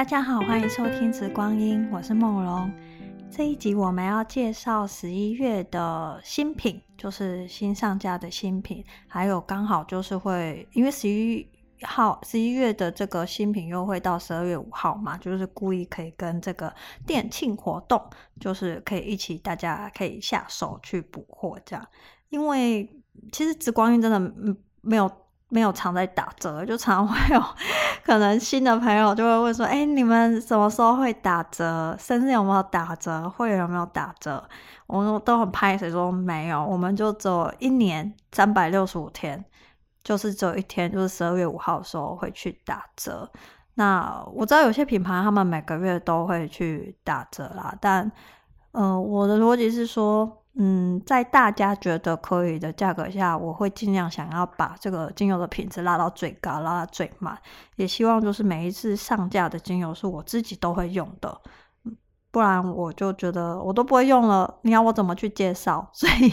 大家好，欢迎收听《直光阴》，我是梦龙。这一集我们要介绍十一月的新品，就是新上架的新品，还有刚好就是会，因为十一号十一月的这个新品优惠到十二月五号嘛，就是故意可以跟这个店庆活动，就是可以一起大家可以下手去补货这样。因为其实《直光阴》真的没有。没有常在打折，就常会有可能新的朋友就会问说：“哎，你们什么时候会打折？生日有没有打折？会员有没有打折？”我们都很拍谢说没有，我们就走一年三百六十五天，就是只有一天，就是十二月五号的时候会去打折。那我知道有些品牌他们每个月都会去打折啦，但呃，我的逻辑是说。嗯，在大家觉得可以的价格下，我会尽量想要把这个精油的品质拉到最高，拉到最满，也希望就是每一次上架的精油是我自己都会用的，不然我就觉得我都不会用了，你要我怎么去介绍？所以，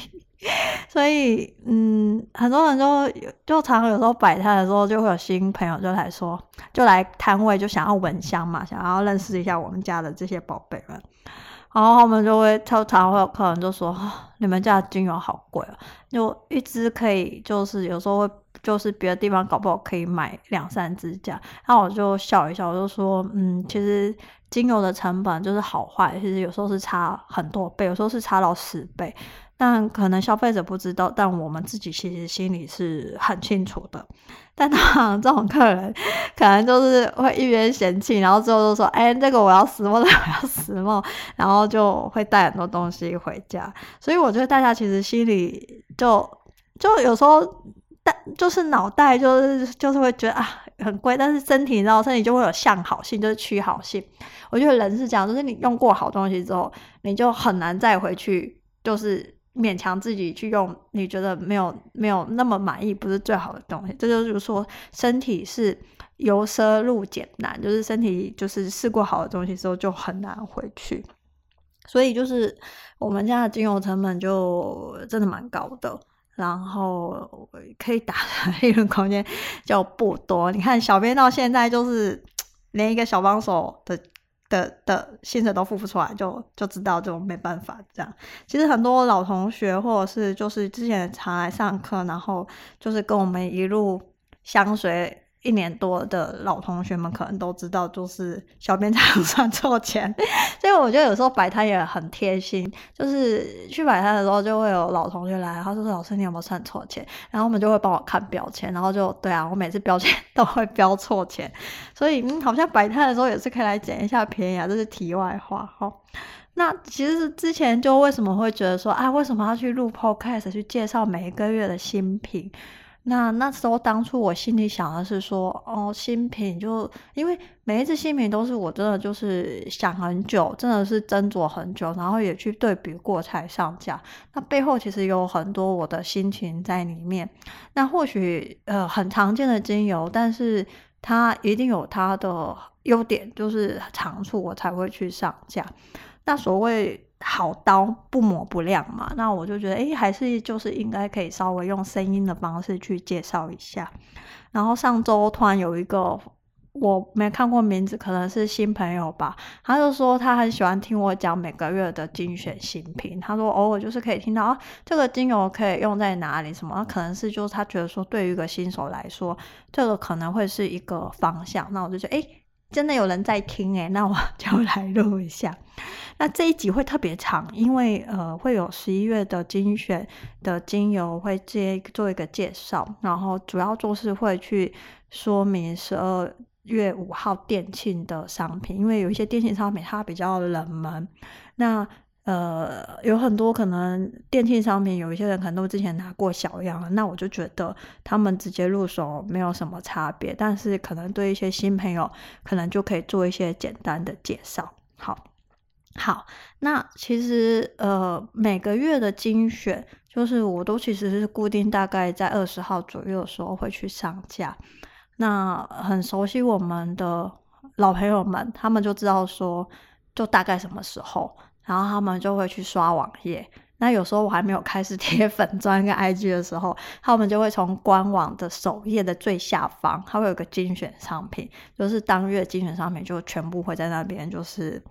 所以，嗯，很多人就就常常有时候摆摊的时候，就会有新朋友就来说，就来摊位，就想要闻香嘛，想要认识一下我们家的这些宝贝们。然后他们就会，常常会有客人就说：“你们家的精油好贵啊！就一支可以，就是有时候会，就是别的地方搞不好可以买两三支这样。”然后我就笑一笑，我就说：“嗯，其实精油的成本就是好坏，其实有时候是差很多倍，有时候是差到十倍。”但可能消费者不知道，但我们自己其实心里是很清楚的。但他这种客人，可能就是会一边嫌弃，然后之后就说：“哎，这个我要实梦，这个我要实梦。”然后就会带很多东西回家。所以我觉得大家其实心里就就有时候，但就是脑袋就是就是会觉得啊很贵，但是身体然后身体就会有向好性，就是趋好性。我觉得人是这样，就是你用过好东西之后，你就很难再回去，就是。勉强自己去用，你觉得没有没有那么满意，不是最好的东西。这就是说，身体是由奢入俭难，就是身体就是试过好的东西之后就很难回去。所以就是我们家的精油成本就真的蛮高的，然后可以打的 利润空间就不多。你看小编到现在就是 连一个小帮手的。的的薪水都付不出来，就就知道就没办法这样。其实很多老同学或者是就是之前常来上课，然后就是跟我们一路相随。一年多的老同学们可能都知道，就是小编常常算错钱，所以我觉得有时候摆摊也很贴心。就是去摆摊的时候，就会有老同学来，他说：“老师，你有没有算错钱？”然后我们就会帮我看标签，然后就对啊，我每次标签 都会标错钱，所以，好像摆摊的时候也是可以来捡一下便宜啊。这是题外话哈。那其实之前就为什么会觉得说啊，为什么要去录 Podcast 去介绍每一个月的新品？那那时候，当初我心里想的是说，哦，新品就因为每一次新品都是我真的就是想很久，真的是斟酌很久，然后也去对比过才上架。那背后其实有很多我的心情在里面。那或许呃很常见的精油，但是它一定有它的优点，就是长处，我才会去上架。那所谓。好刀不磨不亮嘛，那我就觉得，哎，还是就是应该可以稍微用声音的方式去介绍一下。然后上周突然有一个我没看过名字，可能是新朋友吧，他就说他很喜欢听我讲每个月的精选新品。他说偶尔就是可以听到啊，这个精油可以用在哪里什么，可能是就是他觉得说对于一个新手来说，这个可能会是一个方向。那我就觉得，哎。真的有人在听诶，那我 就来录一下。那这一集会特别长，因为呃会有十一月的精选的精油会接做一个介绍，然后主要就是会去说明十二月五号店庆的商品，因为有一些店庆商品它比较冷门，那。呃，有很多可能电器商品，有一些人可能都之前拿过小样了，那我就觉得他们直接入手没有什么差别，但是可能对一些新朋友，可能就可以做一些简单的介绍。好，好，那其实呃每个月的精选，就是我都其实是固定大概在二十号左右的时候会去上架，那很熟悉我们的老朋友们，他们就知道说，就大概什么时候。然后他们就会去刷网页，那有时候我还没有开始贴粉专 跟 IG 的时候，他们就会从官网的首页的最下方，它会有个精选商品，就是当月精选商品就全部会在那边，就是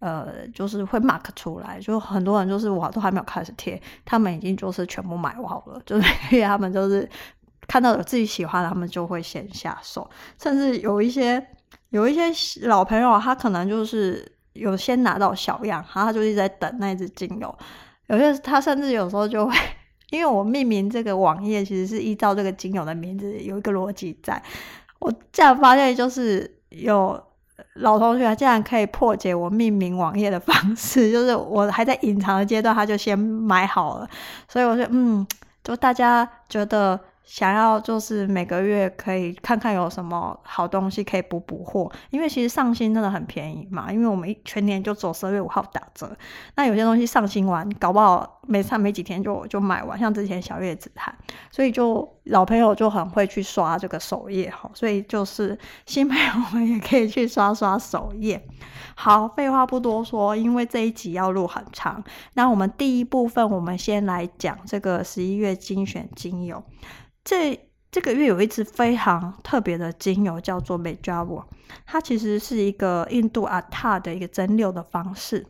呃，就是会 mark 出来，就很多人就是我都还没有开始贴，他们已经就是全部买完了，就是他们就是看到有自己喜欢的，他们就会先下手，甚至有一些有一些老朋友，他可能就是有先拿到小样，然后他就一直在等那支精油。有些他甚至有时候就会，因为我命名这个网页其实是依照这个精油的名字有一个逻辑在。我这样发现就是有老同学竟然可以破解我命名网页的方式，就是我还在隐藏的阶段，他就先买好了。所以我就嗯，就大家觉得。想要就是每个月可以看看有什么好东西可以补补货，因为其实上新真的很便宜嘛，因为我们一全年就走十二月五号打折。那有些东西上新完，搞不好没上没几天就就买完，像之前小月子它，所以就老朋友就很会去刷这个首页哈，所以就是新朋友们也可以去刷刷首页。好，废话不多说，因为这一集要录很长，那我们第一部分我们先来讲这个十一月精选精油。这这个月有一支非常特别的精油，叫做 Mejava，它其实是一个印度阿塔的一个蒸馏的方式。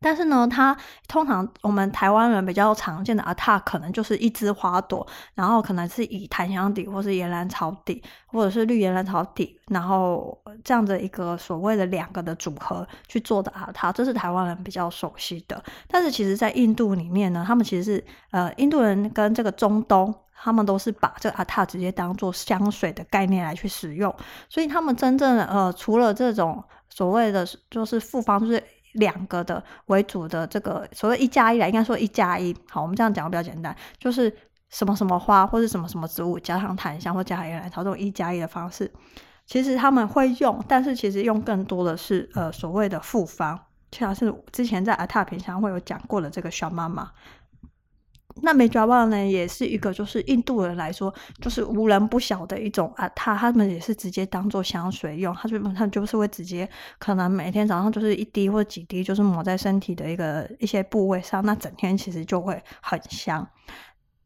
但是呢，它通常我们台湾人比较常见的阿塔，可能就是一支花朵，然后可能是以檀香底，或是岩兰草底，或者是绿岩兰草底，然后这样的一个所谓的两个的组合去做的阿塔，这是台湾人比较熟悉的。但是其实，在印度里面呢，他们其实是呃，印度人跟这个中东。他们都是把这个阿塔直接当做香水的概念来去使用，所以他们真正呃，除了这种所谓的就是复方，就是两个的为主的这个所谓一加一来，应该说一加一。好，我们这样讲比较简单，就是什么什么花或者什么什么植物加上檀香或加上岩兰草这种一加一的方式，其实他们会用，但是其实用更多的是呃所谓的复方，像是之前在阿塔平常会有讲过的这个小妈妈。那梅爪棒呢，也是一个就是印度人来说，就是无人不晓的一种啊，他他们也是直接当做香水用，他就他就是会直接可能每天早上就是一滴或几滴，就是抹在身体的一个一些部位上，那整天其实就会很香。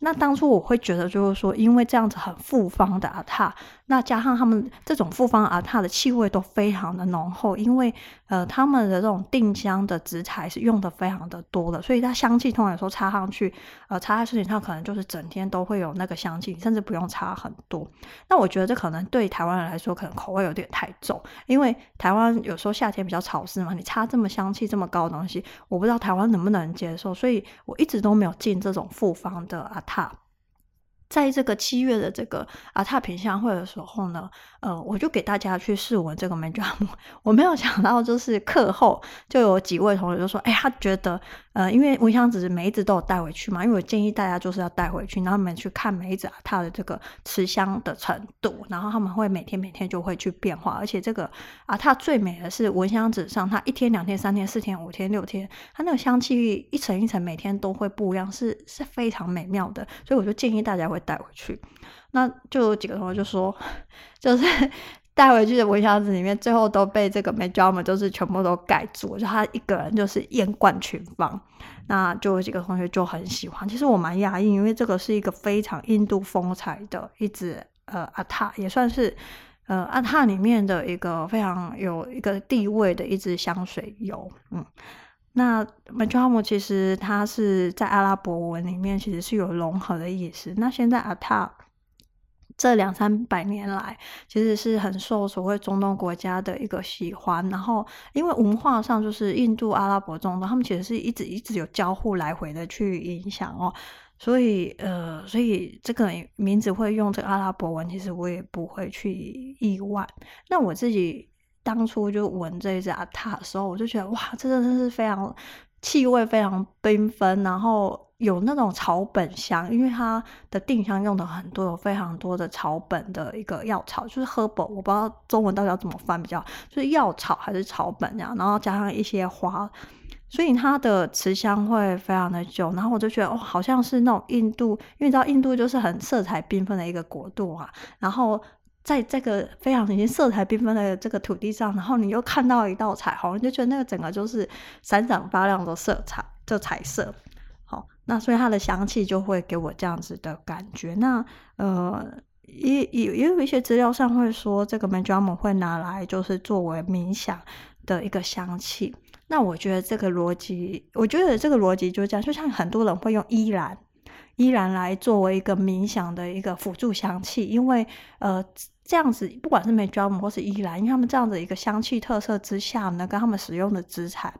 那当初我会觉得就是说，因为这样子很复方的阿塔，那加上他们这种复方阿塔的气味都非常的浓厚，因为呃他们的这种定香的植材是用的非常的多的，所以它香气通常有时候擦上去，呃擦在身体上可能就是整天都会有那个香气，甚至不用擦很多。那我觉得这可能对台湾人来说可能口味有点太重，因为台湾有时候夏天比较潮湿嘛，你擦这么香气这么高的东西，我不知道台湾能不能接受，所以我一直都没有进这种复方的阿塔。在这个七月的这个阿塔品相会的时候呢，呃，我就给大家去试闻这个梅抓木。我没有想到，就是课后就有几位同学就说：“哎，他觉得，呃，因为蚊香纸每一支都有带回去嘛，因为我建议大家就是要带回去，然后你们去看每一支阿塔的这个持香的程度，然后他们会每天每天就会去变化。而且这个啊它最美的是蚊香纸上，它一天、两天、三天、四天、五天、六天，它那个香气一层一层，每天都会不一样，是是非常美妙的。所以我就建议大家会带回去。那就有几个同学就说，就是带回去的闻香纸里面，最后都被这个 Mejama 就是全部都盖住，就他一个人就是艳冠群芳。那就有几个同学就很喜欢。其实我蛮讶异，因为这个是一个非常印度风采的一支呃阿塔，也算是呃阿塔里面的一个非常有一个地位的一支香水油。嗯，那 Mejama 其实它是在阿拉伯文里面其实是有融合的意思。那现在阿塔。这两三百年来，其实是很受所谓中东国家的一个喜欢。然后，因为文化上就是印度、阿拉伯、中东，他们其实是一直一直有交互来回的去影响哦。所以，呃，所以这个名字会用这个阿拉伯文，其实我也不会去意外。那我自己当初就闻这一支阿塔的时候，我就觉得哇，这真的是非常气味非常缤纷，然后。有那种草本香，因为它的定香用的很多，有非常多的草本的一个药草，就是 herbal，我不知道中文到底要怎么翻比较，就是药草还是草本这样，然后加上一些花，所以它的持香会非常的久。然后我就觉得，哦，好像是那种印度，因为你知道印度就是很色彩缤纷的一个国度啊。然后在这个非常已经色彩缤纷的这个土地上，然后你又看到一道彩虹，你就觉得那个整个就是闪闪发亮的色彩，就彩色。那所以它的香气就会给我这样子的感觉。那呃，也也也有一些资料上会说，这个玫瑰木会拿来就是作为冥想的一个香气。那我觉得这个逻辑，我觉得这个逻辑就是这样，就像很多人会用依兰，依兰来作为一个冥想的一个辅助香气，因为呃。这样子，不管是玫瑰或是依兰，因为他们这样的一个香气特色之下呢，跟他们使用的资产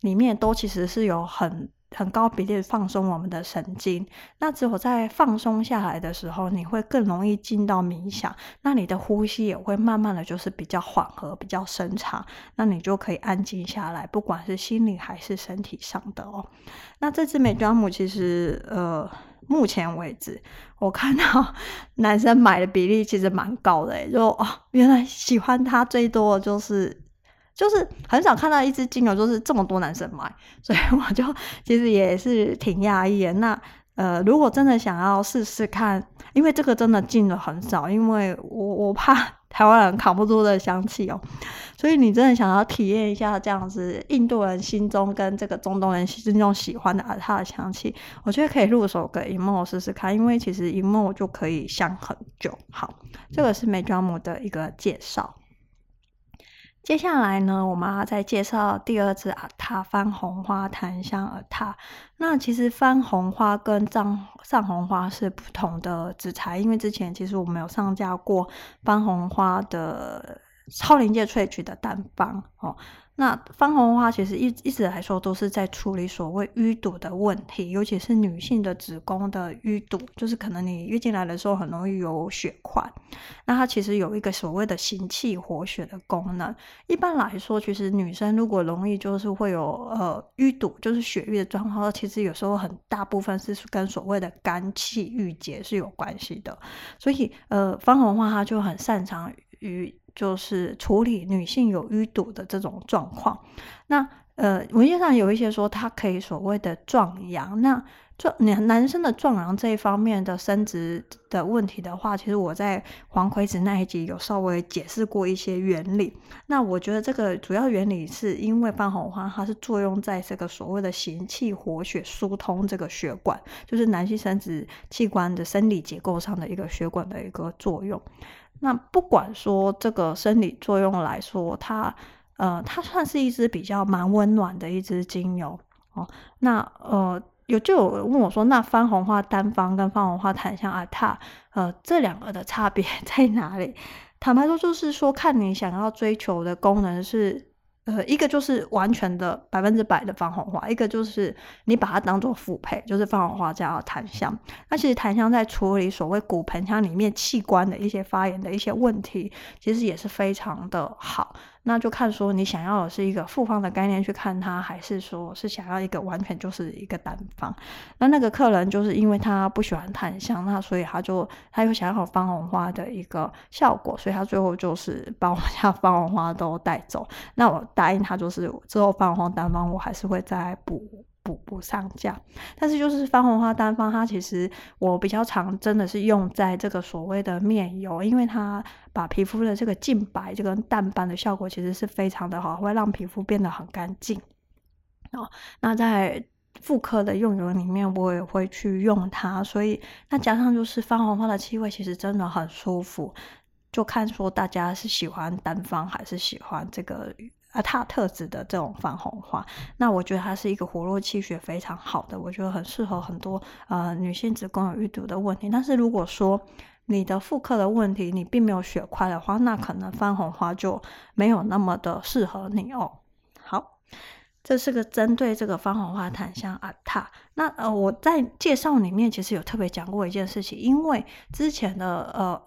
里面都其实是有很很高比例放松我们的神经。那只有在放松下来的时候，你会更容易进到冥想，那你的呼吸也会慢慢的就是比较缓和、比较深长，那你就可以安静下来，不管是心理还是身体上的哦。那这支玫瑰木其实呃。目前为止，我看到 男生买的比例其实蛮高的，就哦，原来喜欢它最多的就是，就是很少看到一支精油就是这么多男生买，所以我就其实也是挺讶异的。那呃，如果真的想要试试看，因为这个真的进的很少，因为我我怕。台湾人扛不住的香气哦，所以你真的想要体验一下这样子印度人心中跟这个中东人心中喜欢的阿塔的香气，我觉得可以入手个 emo 试试看，因为其实 emo 就可以香很久。好，这个是美妆膜的一个介绍。接下来呢，我们要再介绍第二支阿塔番红花檀香耳塔。那其实番红花跟藏藏红花是不同的植材，因为之前其实我们有上架过番红花的超临界萃取的单方哦。那番红花其实一一直来说都是在处理所谓淤堵的问题，尤其是女性的子宫的淤堵，就是可能你月经来的时候很容易有血块，那它其实有一个所谓的行气活血的功能。一般来说，其实女生如果容易就是会有呃淤堵，就是血瘀的状况，其实有时候很大部分是跟所谓的肝气郁结是有关系的。所以呃，番红花它就很擅长于。就是处理女性有淤堵的这种状况。那呃，文献上有一些说它可以所谓的壮阳。那壮男男生的壮阳这一方面的生殖的问题的话，其实我在黄葵子那一集有稍微解释过一些原理。那我觉得这个主要原理是因为半红花它是作用在这个所谓的行气活血疏通这个血管，就是男性生殖器官的生理结构上的一个血管的一个作用。那不管说这个生理作用来说，它呃，它算是一支比较蛮温暖的一支精油哦。那呃，有就有问我说，那番红花单方跟番红花檀香阿塔，呃，这两个的差别 在哪里？坦白说，就是说看你想要追求的功能是。呃，一个就是完全的百分之百的放红花，一个就是你把它当做辅配，就是放红花加檀香。那其实檀香在处理所谓骨盆腔里面器官的一些发炎的一些问题，其实也是非常的好。那就看说你想要的是一个复方的概念去看它，还是说是想要一个完全就是一个单方。那那个客人就是因为他不喜欢檀香，那所以他就他又想要方红花的一个效果，所以他最后就是把我们家方红花都带走。那我答应他，就是之后方红单方我还是会再补。补不上架，但是就是番红花单方，它其实我比较常真的是用在这个所谓的面油，因为它把皮肤的这个净白、这个淡斑的效果其实是非常的好，会让皮肤变得很干净。哦，那在妇科的用油里面，我也会去用它，所以那加上就是番红花的气味，其实真的很舒服，就看说大家是喜欢单方还是喜欢这个。阿塔特质的这种番红花，那我觉得它是一个活络气血非常好的，我觉得很适合很多呃女性子宫有淤堵的问题。但是如果说你的妇科的问题你并没有血块的话，那可能番红花就没有那么的适合你哦。好，这是个针对这个番红花檀香阿塔。那呃我在介绍里面其实有特别讲过一件事情，因为之前的呃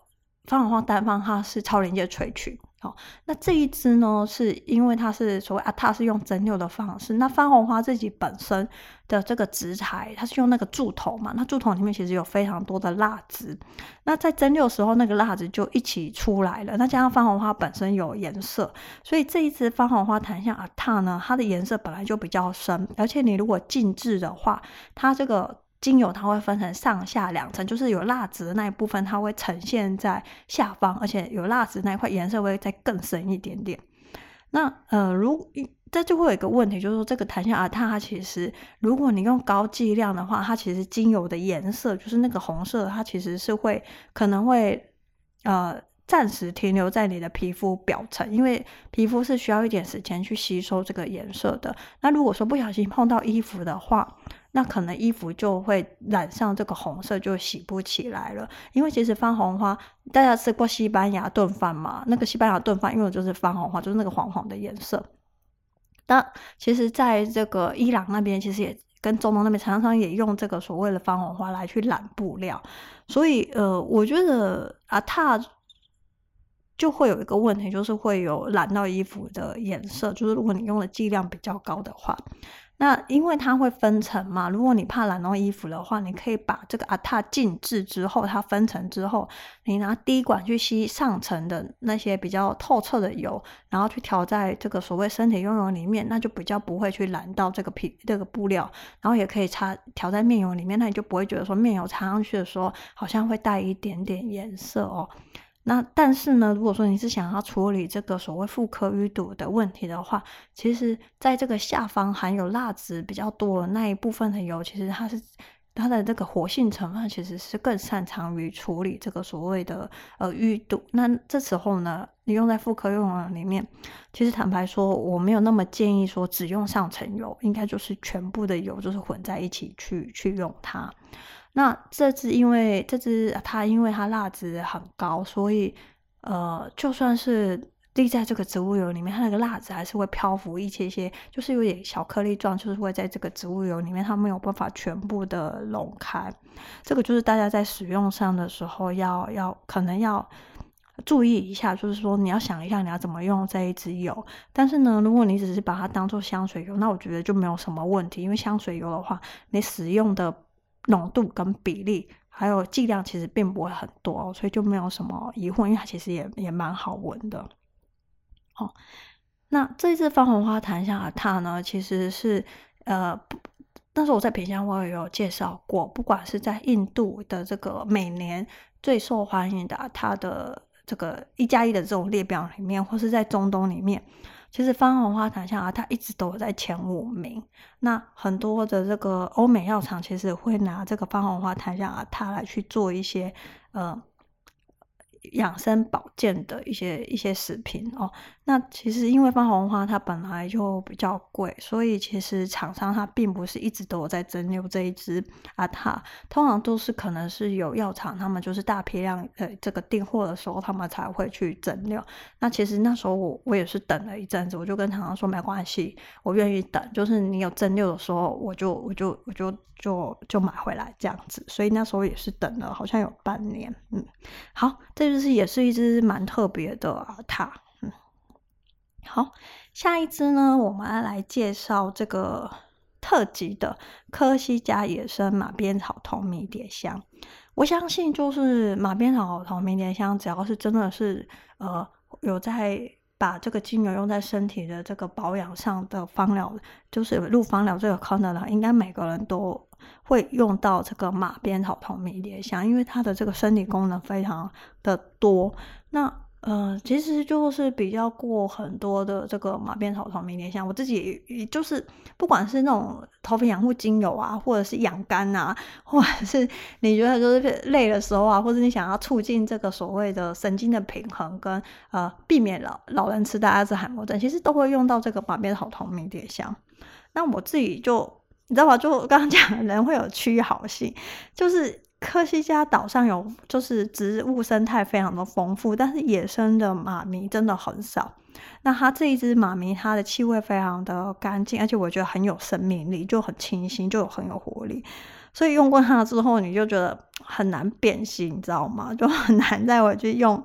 番红花单方它是超临界萃取。好，那这一支呢，是因为它是所谓啊，它是用蒸馏的方式。那番红花自己本身的这个植材，它是用那个柱头嘛，那柱头里面其实有非常多的蜡质。那在蒸馏时候，那个蜡质就一起出来了。那加上番红花本身有颜色，所以这一支番红花檀香阿塔呢，它的颜色本来就比较深，而且你如果静置的话，它这个。精油它会分成上下两层，就是有蜡质的那一部分，它会呈现在下方，而且有蜡质那一块颜色会再更深一点点。那呃，如这就会有一个问题，就是说这个檀香阿塔它其实，如果你用高剂量的话，它其实精油的颜色就是那个红色，它其实是会可能会呃暂时停留在你的皮肤表层，因为皮肤是需要一点时间去吸收这个颜色的。那如果说不小心碰到衣服的话，那可能衣服就会染上这个红色，就洗不起来了。因为其实番红花，大家吃过西班牙炖饭嘛？那个西班牙炖饭，因为就是番红花，就是那个黄黄的颜色。那其实，在这个伊朗那边，其实也跟中东那边常常也用这个所谓的番红花来去染布料。所以，呃，我觉得阿塔就会有一个问题，就是会有染到衣服的颜色，就是如果你用的剂量比较高的话。那因为它会分层嘛，如果你怕染到衣服的话，你可以把这个阿塔静置之后，它分层之后，你拿滴管去吸上层的那些比较透彻的油，然后去调在这个所谓身体用油里面，那就比较不会去染到这个皮这个布料，然后也可以擦调在面油里面，那你就不会觉得说面油擦上去的时候好像会带一点点颜色哦。那但是呢，如果说你是想要处理这个所谓妇科淤堵的问题的话，其实在这个下方含有蜡质比较多的那一部分的油，其实它是它的这个活性成分其实是更擅长于处理这个所谓的呃淤堵。那这时候呢，你用在妇科用油里面，其实坦白说，我没有那么建议说只用上层油，应该就是全部的油就是混在一起去去用它。那这支因为这支它因为它蜡质很高，所以呃，就算是滴在这个植物油里面，它那个蜡质还是会漂浮一些些，就是有点小颗粒状，就是会在这个植物油里面，它没有办法全部的溶开。这个就是大家在使用上的时候要要可能要注意一下，就是说你要想一下你要怎么用这一支油。但是呢，如果你只是把它当做香水油，那我觉得就没有什么问题，因为香水油的话，你使用的。浓度跟比例还有剂量其实并不会很多，所以就没有什么疑惑，因为它其实也也蛮好闻的。哦，那这支番红花檀香阿塔呢，其实是呃，那时候我在品香会有介绍过，不管是在印度的这个每年最受欢迎的它的这个一加一的这种列表里面，或是在中东里面。其实番红花檀香啊，它一直都有在前五名。那很多的这个欧美药厂其实会拿这个番红花檀香啊，它来去做一些呃。养生保健的一些一些食品哦，那其实因为番红花它本来就比较贵，所以其实厂商它并不是一直都有在蒸馏这一支阿塔，通常都是可能是有药厂他们就是大批量呃这个订货的时候，他们才会去蒸馏。那其实那时候我我也是等了一阵子，我就跟厂商说没关系，我愿意等，就是你有蒸馏的时候，我就我就我就就就买回来这样子。所以那时候也是等了好像有半年，嗯，好这。就是也是一支蛮特别的阿塔，嗯，好，下一支呢，我们要来介绍这个特级的科西嘉野生马鞭草同迷迭香。我相信，就是马鞭草同迷迭香，只要是真的是呃有在把这个精油用在身体的这个保养上的芳疗，就是入芳疗这个坑的人，应该每个人都。会用到这个马鞭草同迷迭香，因为它的这个生理功能非常的多。那呃，其实就是比较过很多的这个马鞭草头迷迭香，我自己也就是不管是那种头皮养护精油啊，或者是养肝啊，或者是你觉得就是累的时候啊，或者你想要促进这个所谓的神经的平衡跟呃避免老老人痴呆、阿兹海默症，其实都会用到这个马鞭草头迷迭香。那我自己就。你知道吧？就我刚刚讲人会有趋好性，就是科西嘉岛上有，就是植物生态非常的丰富，但是野生的马醚真的很少。那它这一支马醚，它的气味非常的干净，而且我觉得很有生命力，就很清新，就很有活力。所以用过它之后，你就觉得很难变心，你知道吗？就很难再回去用，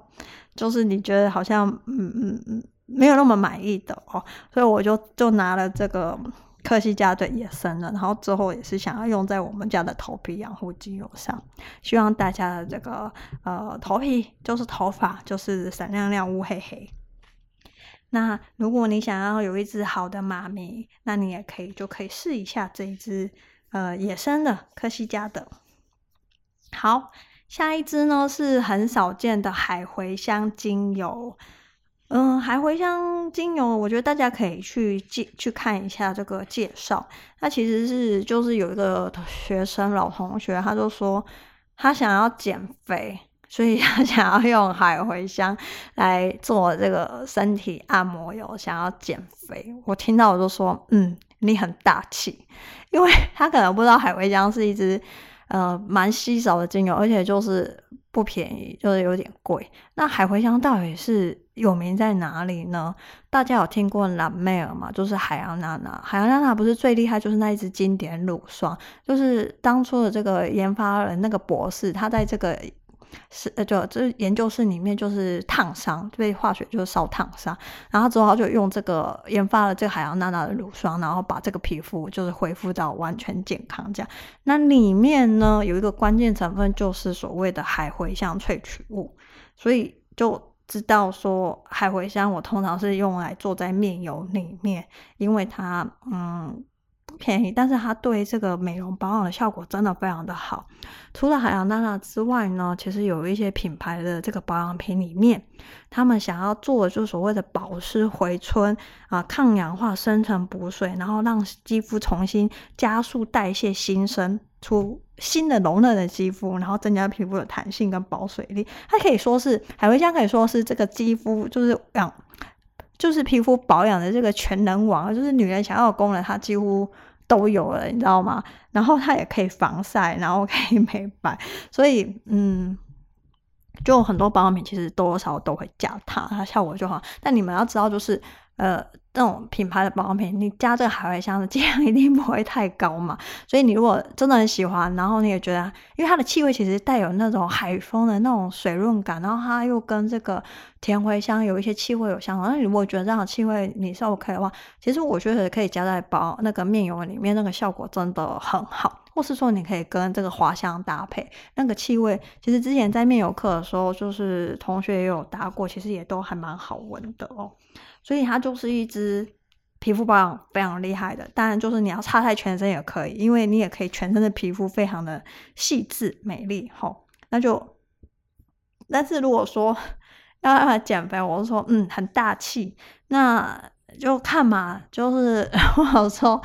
就是你觉得好像嗯嗯嗯没有那么满意的哦。所以我就就拿了这个。科西嘉的野生的，然后之后也是想要用在我们家的头皮养护精油上，希望大家的这个呃头皮就是头发就是闪亮亮乌黑黑。那如果你想要有一只好的妈咪，那你也可以就可以试一下这一支呃野生的科西嘉的。好，下一支呢是很少见的海茴香精油。嗯，海茴香精油，我觉得大家可以去介去看一下这个介绍。它其实是就是有一个学生老同学，他就说他想要减肥，所以 他想要用海茴香来做这个身体按摩油，想要减肥。我听到我就说，嗯，你很大气，因为 他可能不知道海茴香是一支呃蛮稀少的精油，而且就是。不便宜，就是有点贵。那海茴香到底是有名在哪里呢？大家有听过蓝妹儿吗？就是海洋娜娜，海洋娜娜不是最厉害，就是那一支经典乳霜，就是当初的这个研发人那个博士，他在这个。是呃，就这研究室里面就是烫伤，被化学就是烧烫伤，然后之后他就用这个研发了这个海洋娜娜的乳霜，然后把这个皮肤就是恢复到完全健康这样。那里面呢有一个关键成分就是所谓的海茴香萃取物，所以就知道说海茴香我通常是用来做在面油里面，因为它嗯。便宜，但是它对这个美容保养的效果真的非常的好。除了海洋娜娜之外呢，其实有一些品牌的这个保养品里面，他们想要做的就是所谓的保湿回春啊、抗氧化、深层补水，然后让肌肤重新加速代谢新生出新的柔嫩的肌肤，然后增加皮肤的弹性跟保水力。它可以说是海茴香，可以说是这个肌肤就是养。就是皮肤保养的这个全能王，就是女人想要的功能，它几乎都有了，你知道吗？然后它也可以防晒，然后可以美白，所以嗯，就很多保养品其实多多少都会加它，它效果就好。但你们要知道，就是。呃，这种品牌的保养品，你加这个海茴香的剂量 一定不会太高嘛。所以你如果真的很喜欢，然后你也觉得，因为它的气味其实带有那种海风的那种水润感，然后它又跟这个甜茴香有一些气味有相同。那如果觉得这样气味你是 OK 的话，其实我觉得可以加在保那个面油里面，那个效果真的很好。或是说你可以跟这个花香搭配，那个气味，其实之前在面油课的时候，就是同学也有搭过，其实也都还蛮好闻的哦。所以它就是一支皮肤保养非常厉害的，当然就是你要擦在全身也可以，因为你也可以全身的皮肤非常的细致美丽吼。那就，但是如果说 要让它减肥，我是说嗯很大气，那就看嘛，就是如果说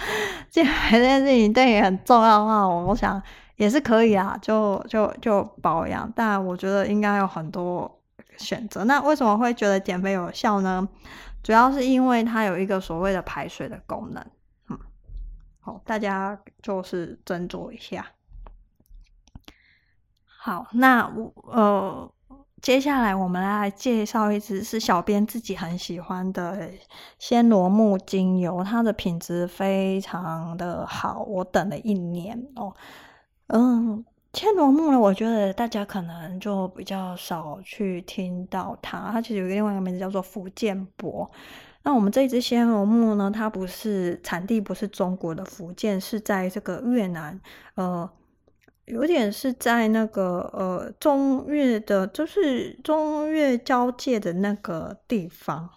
减肥这件事情对你很重要的话，我想也是可以啊，就就就保养，但我觉得应该有很多选择。那为什么会觉得减肥有效呢？主要是因为它有一个所谓的排水的功能，嗯，好，大家就是斟酌一下。好，那我呃，接下来我们来介绍一支是小编自己很喜欢的暹罗木精油，它的品质非常的好，我等了一年哦，嗯。暹罗木呢，我觉得大家可能就比较少去听到它。它其实有个另外一个名字叫做福建柏。那我们这一支暹罗木呢，它不是产地不是中国的福建，是在这个越南，呃，有点是在那个呃中越的，就是中越交界的那个地方。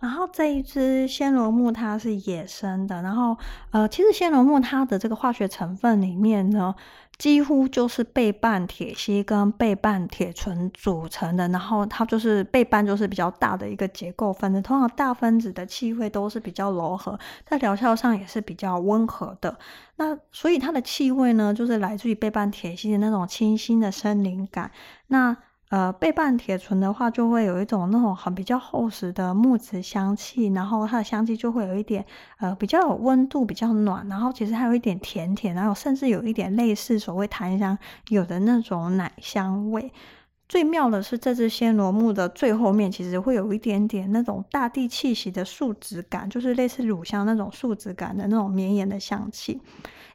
然后这一支暹罗木它是野生的，然后呃，其实暹罗木它的这个化学成分里面呢，几乎就是倍半铁烯跟倍半铁醇组成的，然后它就是倍半就是比较大的一个结构分子，通常大分子的气味都是比较柔和，在疗效上也是比较温和的。那所以它的气味呢，就是来自于倍半铁烯的那种清新的森林感。那呃，倍半铁醇的话，就会有一种那种很比较厚实的木质香气，然后它的香气就会有一点呃比较有温度，比较暖，然后其实还有一点甜甜，然后甚至有一点类似所谓檀香有的那种奶香味。最妙的是这支暹罗木的最后面，其实会有一点点那种大地气息的树脂感，就是类似乳香那种树脂感的那种绵延的香气。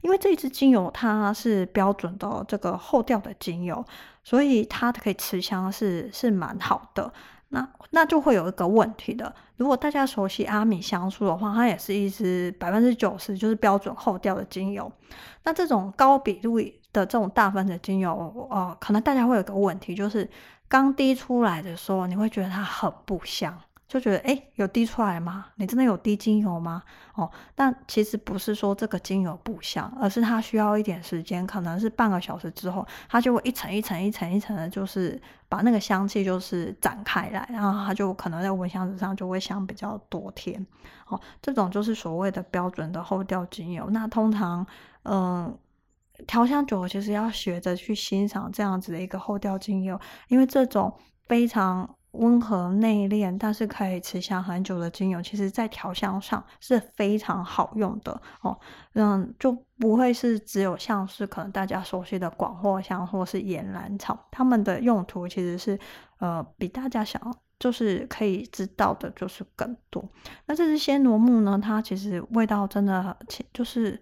因为这一支精油它是标准的这个后调的精油。所以它可以持香是是蛮好的，那那就会有一个问题的。如果大家熟悉阿米香素的话，它也是一支百分之九十就是标准后调的精油。那这种高比例的这种大分子精油，呃，可能大家会有个问题，就是刚滴出来的时候，你会觉得它很不香，就觉得哎，有滴出来吗？你真的有滴精油吗？哦，但其实不是说这个精油不香，而是它需要一点时间，可能是半个小时之后，它就会一层一层一层一层的，就是把那个香气就是展开来，然后它就可能在闻香纸上就会香比较多天。哦，这种就是所谓的标准的后调精油。那通常，嗯，调香酒，其实要学着去欣赏这样子的一个后调精油，因为这种非常。温和内敛，但是可以持香很久的精油，其实在调香上是非常好用的哦。嗯，就不会是只有像是可能大家熟悉的广藿香或是岩兰草，它们的用途其实是呃比大家想就是可以知道的，就是更多。那这支暹罗木呢，它其实味道真的就是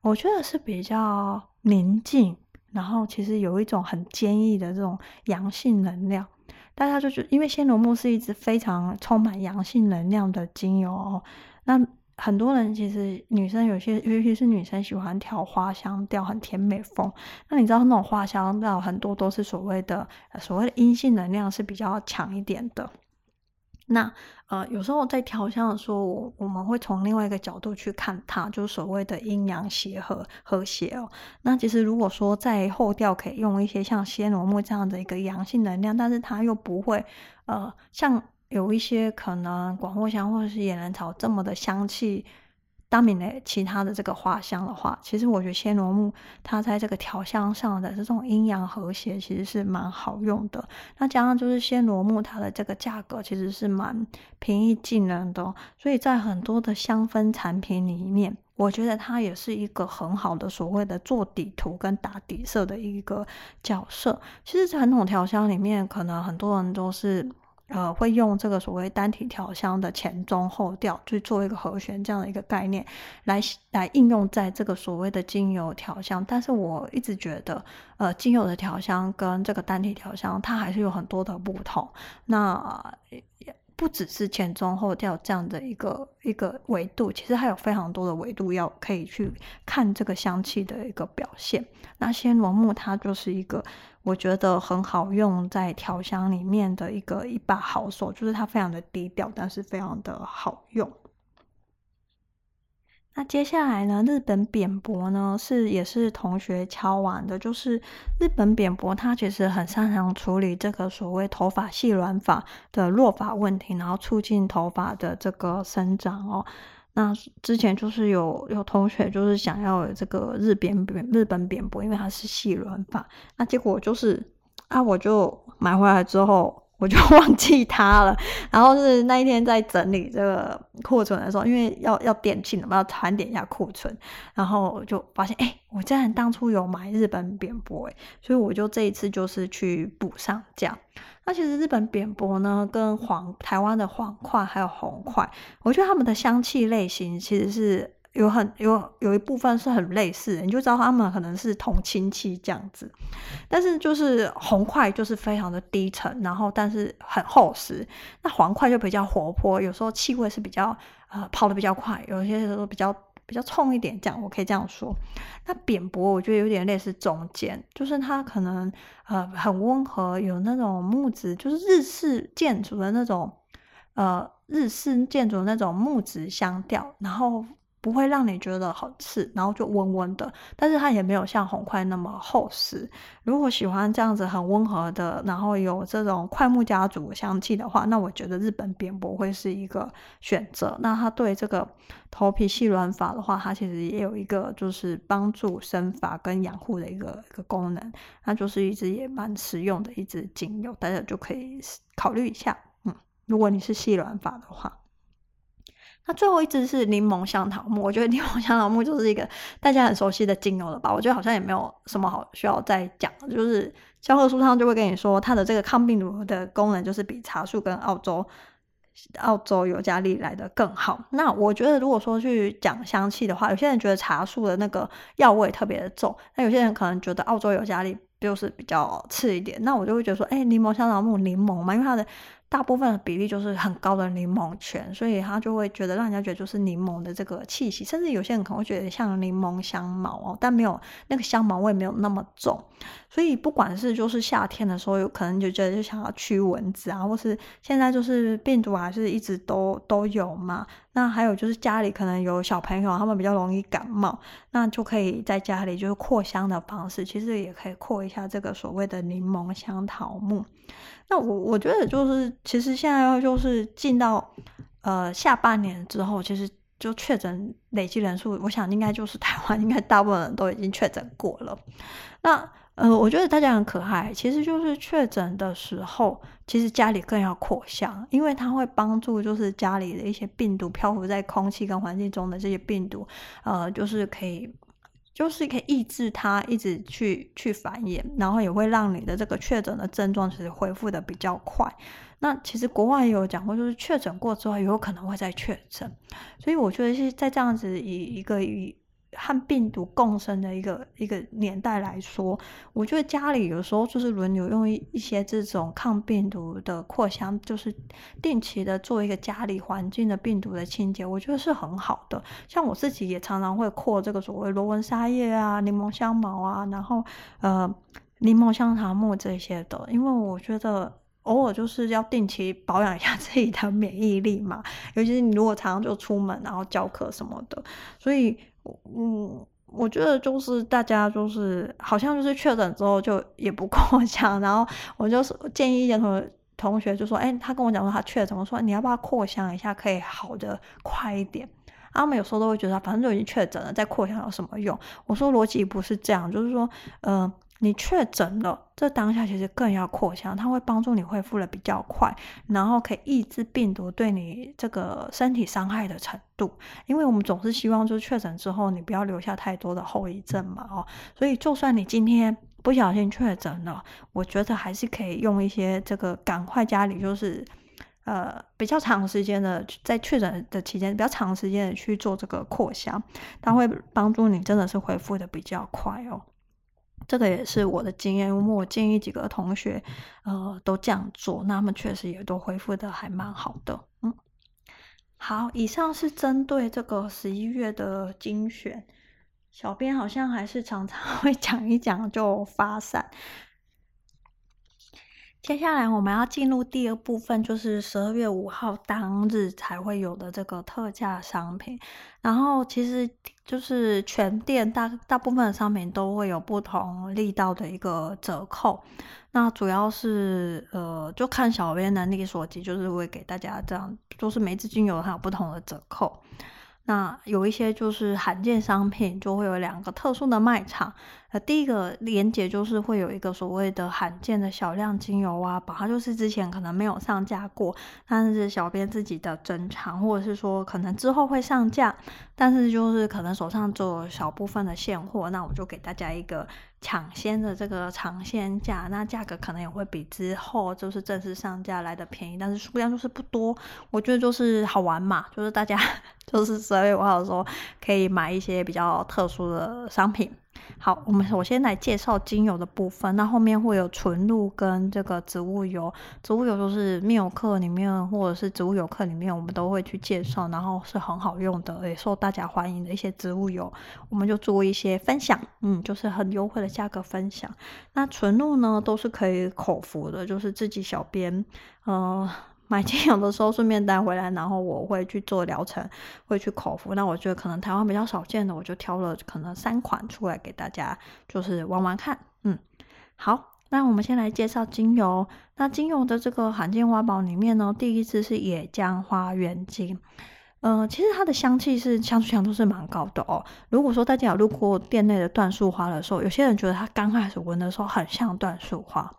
我觉得是比较宁静，然后其实有一种很坚毅的这种阳性能量。大家就是因为仙罗木是一支非常充满阳性能量的精油哦，那很多人其实女生有些，尤其是女生喜欢调花香调，很甜美风。那你知道那种花香调很多都是所谓的所谓的阴性能量是比较强一点的。那呃，有时候在调香的时候，我我们会从另外一个角度去看它，就是所谓的阴阳协和和谐哦。那其实如果说在后调可以用一些像仙罗木这样的一个阳性能量，但是它又不会呃像有一些可能广藿香或者是野兰草这么的香气。当明的其他的这个花香的话，其实我觉得暹罗木它在这个调香上的这种阴阳和谐，其实是蛮好用的。那加上就是暹罗木它的这个价格其实是蛮平易近人的，所以在很多的香氛产品里面，我觉得它也是一个很好的所谓的做底涂跟打底色的一个角色。其实传统调香里面，可能很多人都是。呃，会用这个所谓单体调香的前中后调去做一个和弦这样的一个概念来来应用在这个所谓的精油调香，但是我一直觉得，呃，精油的调香跟这个单体调香它还是有很多的不同。那不只是前中后调这样的一个一个维度，其实还有非常多的维度要可以去看这个香气的一个表现。那仙罗木它就是一个我觉得很好用在调香里面的一个一把好手，就是它非常的低调，但是非常的好用。那接下来呢，日本扁柏呢是也是同学敲完的，就是日本扁柏，它其实很擅长处理这个所谓头发细软发的落发问题，然后促进头发的这个生长哦。那之前就是有有同学就是想要这个日扁扁日本扁柏，因为它是细软发，那结果就是啊，我就买回来之后。我就 忘记它了，然后是那一天在整理这个库存的时候，因为要要店庆了嘛，要盘点一下库存，然后就发现，哎、我竟然当初有买日本扁柏，哎，所以我就这一次就是去补上架。那其实日本扁柏呢，跟黄台湾的黄块还有红块，我觉得它们的香气类型其实是。有很有有一部分是很类似的，你就知道他们可能是同亲戚这样子，但是就是红块就是非常的低沉，然后但是很厚实，那黄块就比较活泼，有时候气味是比较呃跑得比较快，有些时候比较比较冲一点，这样我可以这样说。那扁柏我觉得有点类似中间，就是它可能呃很温和，有那种木质，就是日式建筑的那种呃日式建筑那种木质香调，然后。不会让你觉得很刺，然后就温温的，但是它也没有像红块那么厚实。如果喜欢这样子很温和的，然后有这种快木家族香气的话，那我觉得日本扁柏会是一个选择。那它对这个头皮细软发的话，它其实也有一个就是帮助生发跟养护的一个一个功能，那就是一支也蛮实用的一支精油，大家就可以考虑一下。嗯，如果你是细软发的话。那最后一支是柠檬香桃木，我觉得柠檬香桃木就是一个大家很熟悉的精油了吧？我觉得好像也没有什么好需要再讲，就是教科书上就会跟你说它的这个抗病毒的功能就是比茶树跟澳洲澳洲尤加利来的更好。那我觉得如果说去讲香气的话，有些人觉得茶树的那个药味特别的重，那有些人可能觉得澳洲尤加利就是比较刺一点。那我就会觉得说，哎、欸，柠檬香桃木柠檬嘛，因为它的。大部分的比例就是很高的柠檬泉，所以它就会觉得让人家觉得就是柠檬的这个气息，甚至有些人可能会觉得像柠檬香茅哦，但没有那个香茅味没有那么重。所以不管是就是夏天的时候，有可能就觉得就想要驱蚊子啊，或是现在就是病毒还是一直都都有嘛。那还有就是家里可能有小朋友，他们比较容易感冒，那就可以在家里就是扩香的方式，其实也可以扩一下这个所谓的柠檬香桃木。那我我觉得就是其实现在要就是进到呃下半年之后，其实就确诊累计人数，我想应该就是台湾 应该大部分人都已经确诊过了。那呃，我觉得大家很可爱，其实就是确诊的时候，其实家里更要扩香，因为它会帮助就是家里的一些病毒漂浮在空气跟环境中的这些病毒，呃，就是可以，就是可以抑制它一直去去繁衍，然后也会让你的这个确诊的症状其实恢复的比较快。那其实国外也有讲过，就是确诊过之后有可能会再确诊，所以我觉得是在这样子以一个以。和病毒共生的一个一个年代来说，我觉得家里有时候就是轮流用一一些这种抗病毒的扩香，就是定期的做一个家里环境的病毒的清洁，我觉得是很好的。像我自己也常常会扩这个所谓罗纹沙叶啊、柠檬香茅啊，然后呃柠檬香桃木这些的，因为我觉得偶尔就是要定期保养一下 自己的免疫力嘛，尤其是你如果常常就出门然后教课什么的，所以。嗯，我觉得就是大家就是好像就是确诊之后就也不 扩香，然后我就是建议一些同学同学就说，哎，他跟我讲说他确诊，我说你要不要扩香一下，可以好的快一点。他们有时候都会觉得反正就已经确诊了，再扩香有什么用？我说逻辑不是这样，就是说，嗯、你确诊了，这当下其实更要扩香，它会帮助你恢复的比较快，然后可以抑制病毒对你这个身体伤害的程度。因为我们总是希望，就是确诊之后你不要留下太多的后遗症嘛，哦，所以就算你今天不小心确诊了，我觉得还是可以用一些这个赶快家里就是呃比较长时间的在确诊的期间比较长时间的去做这个扩香，它会帮助你真的是恢复的比较快哦。这个也是我的经验，我建议几个同学，呃，都这样做，那他们确实也都恢复的还蛮好的。嗯，好，以上是针对这个十一月的精选，小编好像还是常常 会讲一讲就发散。接下来我们要进入第二部分，就是十二月五号当日才会有的这个特价商品。然后其实就是全店大大部分的商品都会有不同力道的一个折扣。那主要是呃，就看小编能力所及，就是会给大家这样，就是每支精油它有不同的折扣。那有一些就是罕见商品，就会有两个特殊的卖场。呃，第一个连接就是会有一个所谓的罕见的小量精油啊，把它就是之前可能没有上架过，但是小编自己的珍藏，或者是说可能之后会上架，但是就是可能手上做小部分的现货，那我就给大家一个抢先的这个尝鲜价，那价格可能也会比之后就是正式上架来的便宜，但是数量就是不多，我觉得就是好玩嘛，就是大家 就是十二月五号的时候可以买一些比较特殊的商品。好，我们首先来介绍精油的部分。那后面会有纯露跟这个植物油，植物油就是密友课里面或者是植物油课里面，我们都会去介绍，然后是很好用的，也受大家欢迎的一些植物油，我们就做一些分享。嗯，就是很优惠的价格分享。那纯露呢，都是可以口服的，就是自己小编，呃。买精油的时候顺便带回来，然后我会去做疗程，会去口服。那我觉得可能台湾比较少见的，我就挑了可能三款出来给大家，就是玩玩看。嗯，好，那我们先来介绍精油。那精油的这个罕见花宝里面呢，第一支是野姜花原精。嗯、其实它的香气是香气强度是蛮高的哦。如果说大家有路过店内的椴树花的时候，有些人觉得它刚开始闻的时候很像椴树花。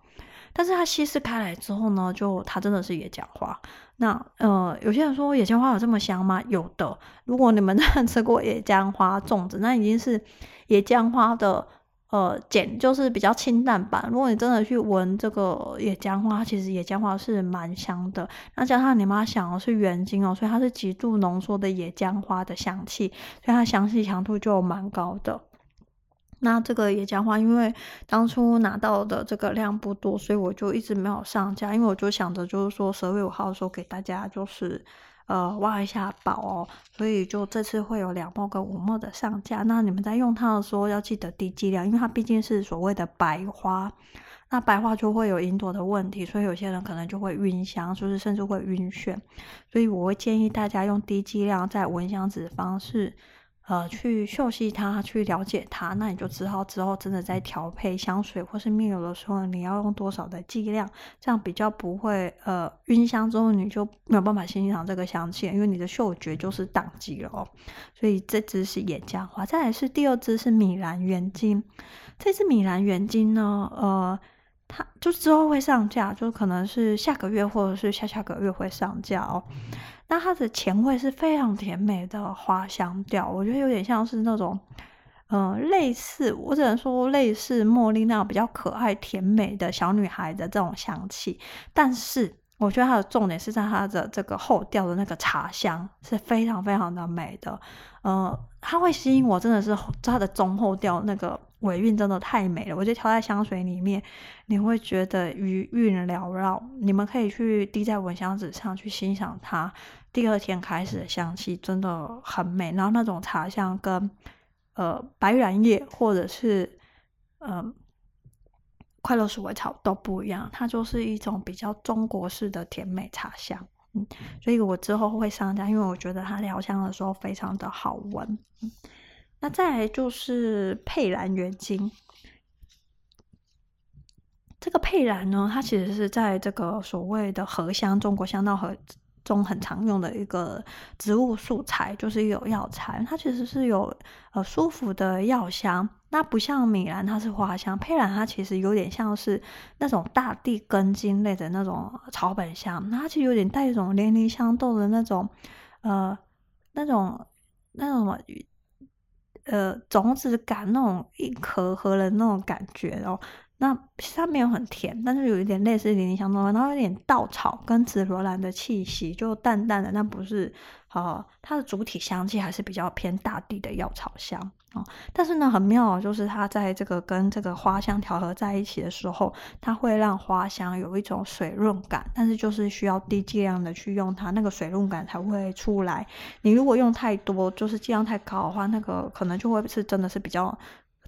但是它稀释开来之后呢，就它真的是野姜花。那呃，有些人说野姜花有这么香吗？有的。如果你们 真的吃过野姜花种子，那已经是野姜花的呃碱，就是比较清淡版。如果你真的去闻这个野姜花，其实野姜花是蛮香的。那加上你妈想的是原精哦，所以它是极度浓缩的野姜花的香气，所以它香气强度就蛮高的。那这个野姜花，因为当初拿到的这个量不多，所以我就一直没有上架。因为我就想着，就是说十二月五号的时候给大家就是呃挖一下宝哦，所以就这次会有两毫跟五毫的上架。那你们在用它的时候要记得低剂量，因为它毕竟是所谓的白花，那白花就会有云朵的问题，所以有些人可能就会晕香，就是甚至会晕眩。所以我会建议大家用低剂量在闻香纸方式。呃，去嗅吸它，去了解它，那你就知道之后真的在调配香水或是面油的时候，你要用多少的剂量，这样比较不会呃晕香之后你就没有办法欣赏这个香气，因为你的嗅觉就是宕机了哦。所以这支是野姜花，再来是第二支是米兰原精，这支米兰原精呢，呃。它就之后会上架，就可能是下个月或者是下下个月会上架哦。那它的前味是非常甜美的花香调，我觉得有点像是那种，嗯、呃，类似我只能说类似茉莉那样比较可爱甜美的小女孩的这种香气。但是我觉得它的重点是在它的这个后调的那个茶香是非常非常的美的，呃，它会吸引我，真的是它的中后调那个。尾韵真的太美了，我觉得调在香水里面，你会觉得余韵缭绕。你们可以去滴在蚊香纸上去欣赏它，第二天开始的香气真的很美。然后那种茶香跟呃白兰叶或者是呃快乐鼠尾草都不一样，它就是一种比较中国式的甜美茶香。嗯，所以我之后会上架，因为我觉得它疗香的时候非常的好闻。嗯那再来就是佩兰原精，这个佩兰呢，它其实是在这个所谓的荷香中国香道荷中很常用的一个植物素材，就是有药材，它其实是有呃舒服的药香。那不像米兰，它是花香，佩兰它其实有点像是那种大地根茎类的那种草本香，它其实有点带一种连理香豆的那种呃那种那种。呃，种子感那种一颗颗的那种感觉哦，那它没有很甜，但是有一点类似连理香豆，然后有点稻草跟紫罗兰的气息，就淡淡的，那不是。呃，它的主体香气还是比较偏大地的药草香哦，但是呢，很妙，就是它在这个跟这个花香调和在一起的时候，它会让花香有一种水润感，但是就是需要低剂量的去用它，那个水润感才会出来。你如果用太多，就是剂量太高的话，那个可能就会是真的是比较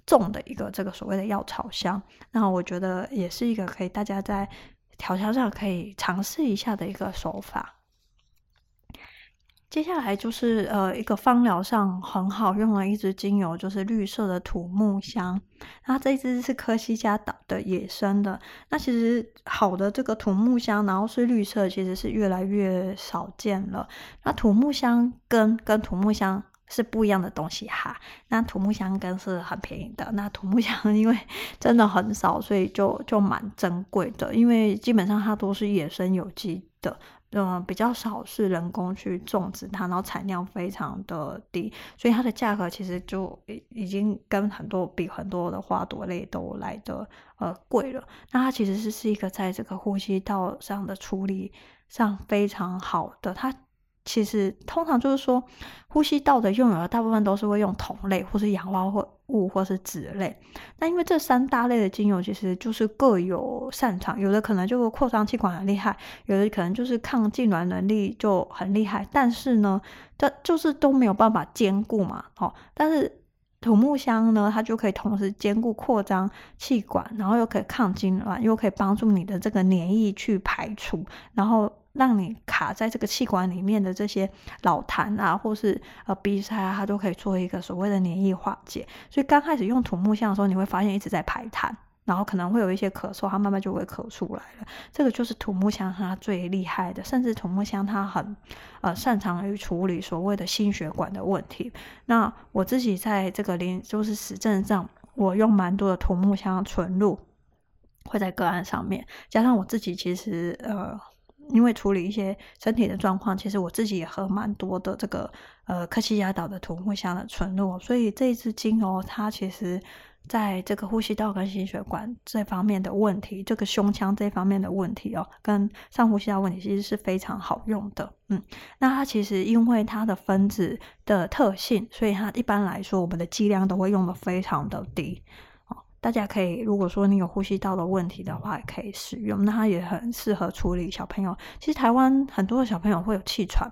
重的一个这个所谓的药草香。那我觉得也是一个可以大家在调香上可以尝试一下的一个手法。接下来就是呃一个芳疗上很好用的一支精油，就是绿色的土木香。那这一支是科西嘉岛的野生的。那其实好的这个土木香，然后是绿色，其实是越来越少见了。那土木香根跟土木香是不一样的东西哈。那土木香根是很便宜的，那土木香 因为真的很少，所以就就蛮珍贵的，因为基本上它都是野生有机的。嗯，比较少是人工去种植它，然后产量非常的低，所以它的价格其实就已已经跟很多比很多的花朵类都来的呃贵了。那它其实是是一个在这个呼吸道上的处理上非常好的它。其实通常就是说，呼吸道的用油大部分都是会用酮类，或是氧化或物，或是酯类。那因为这三大类的精油其实就是各有擅长，有的可能就扩张气管很厉害，有的可能就是抗痉挛能力就很厉害。但是呢，这就是都没有办法兼顾嘛。哦，但是土木香呢，它就可以同时兼顾扩张气管，然后又可以抗痉挛，又可以帮助你的这个黏液去排除，然后。让你卡在这个气管里面的这些老痰啊，或是呃鼻塞啊，它都可以做一个所谓的黏液化解。所以刚开始用土木香的时候，你会发现一直在排痰，然后可能会有一些咳嗽，它慢慢就会咳出来了。这个就是土木香它最厉害的，甚至土木香它很呃擅长于处理所谓的心血管的问题。那我自己在这个临就是实证上，我用蛮多的土木香纯露会在个案上面，加上我自己其实呃。因为处理一些身体的状况，其实我自己也喝蛮多的这个呃科西嘉岛的土木香的纯露，所以这一支精油它其实在这个呼吸道跟心血管这方面的问题，这个胸腔这方面的问题哦，跟上呼吸道问题其实是非常好用的。嗯，那它其实因为它的分子的特性，所以它一般来说我们的剂量都会用得非常的低。大家可以如果说你有呼吸道的问题的话，也可以使用。那它也很适合处理小朋友。其实台湾很多的小朋友会有气喘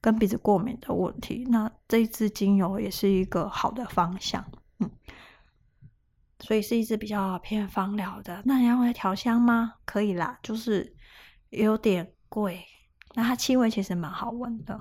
跟鼻子过敏的问题，那这一支精油也是一个好的方向。嗯。所以是一支比较偏芳疗的。那你要来调香吗？可以啦，就是有点贵。那它气味其实蛮好闻的。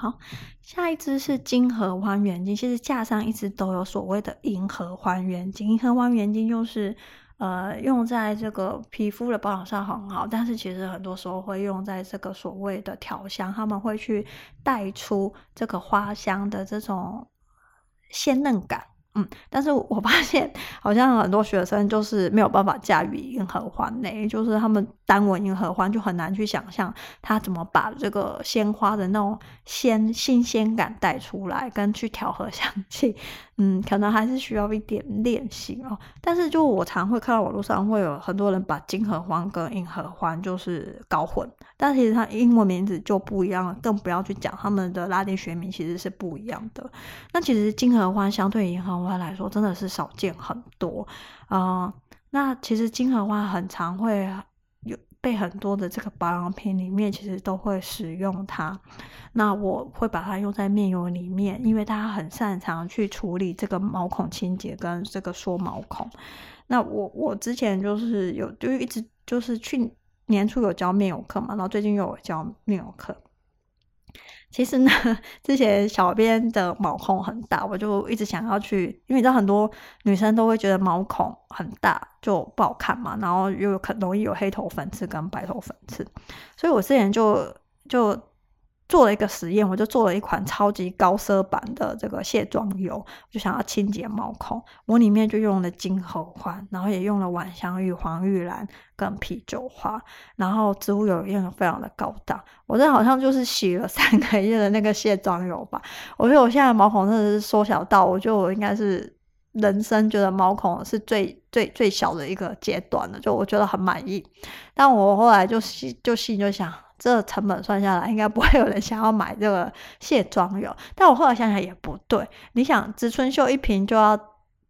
好，下一支是金合欢圆金。其实架上一直都有所谓的银河欢圆金。银河欢圆金就是呃用在这个皮肤的保养上很好，但是其实很多时候会用在这个所谓的调香，他们会去带出这个花香的这种鲜嫩感。嗯，但是我发现好像很多学生就是没有办法驾驭银河环呢，就是他们单闻银河环就很难去想象他怎么把这个鲜花的那种鲜新鲜感带出来，跟去调和香气。嗯，可能还是需要一点练习哦。但是就我常会看到网络上会有很多人把金合欢跟银合欢就是搞混，但其实它英文名字就不一样了，更不要去讲他们的拉丁学名其实是不一样的。那其实金合欢相对银合欢来说真的是少见很多啊、那其实金合欢很常会。被很多的这个保养品里面，其实都会使用它。那我会把它用在面油里面，因为它很擅长去处理这个毛孔清洁跟这个缩毛孔。那我我之前就是有，就一直就是去年初有教面油课嘛，然后最近又有教面油课。其实呢，之前小编的毛孔很大，我就一直想要去，因为你知道很多女生都会觉得毛孔很大就不好看嘛，然后又很容易有黑头粉刺跟白头粉刺，所以我之前就就。做了一个实验，我就做了一款超级高奢版的这个卸妆油，我就想要清洁毛孔。我里面就用了金合欢，然后也用了晚香玉、黄玉兰跟啤酒花，然后植物油用的非常的高档。我这好像就是洗了三个月的那个卸妆油吧。我觉得我现在毛孔真的是缩小到，我觉得我应该是人生觉得毛孔是最最最小的一个阶段了，就我觉得很满意。但我后来就心就心就想。这成本算下来，应该不会有人想要买这个卸妆油。但我后来想想也不对，你想植村秀一瓶就要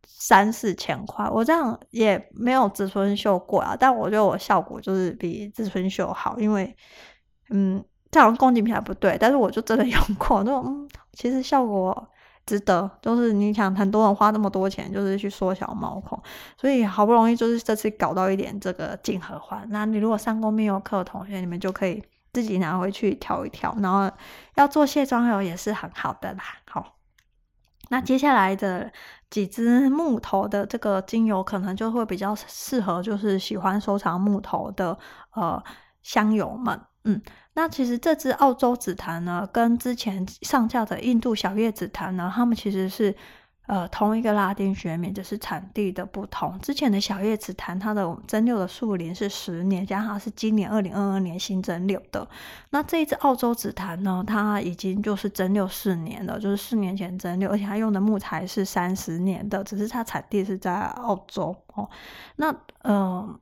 三四千块，我这样也没有植村秀贵啊。但我觉得我效果就是比植村秀好，因为嗯，这好像攻击品还不对，但是我就真的用过，那嗯，其实效果值得。就是你想很多人花那么多钱，就是去缩小毛孔，所以好不容易就是这次搞到一点这个净合欢。那你如果上过面油课的同学，你们就可以。自己拿回去调一调，然后要做卸妆油也是很好的啦。好，那接下来的几支木头的这个精油，可能就会比较适合，就是喜欢收藏木头的呃香友们。嗯，那其实这支澳洲紫檀呢，跟之前上架的印度小叶紫檀呢，它们其实是。呃，同一个拉丁学名，就是产地的不同。之前的小叶紫檀，它的蒸馏的树龄是十年，加上是今年二零二二年新蒸馏的。那这一支澳洲紫檀呢，它已经就是蒸馏四年了，就是四年前蒸馏，而且它用的木材是三十年的，只是它产地是在澳洲哦。那嗯。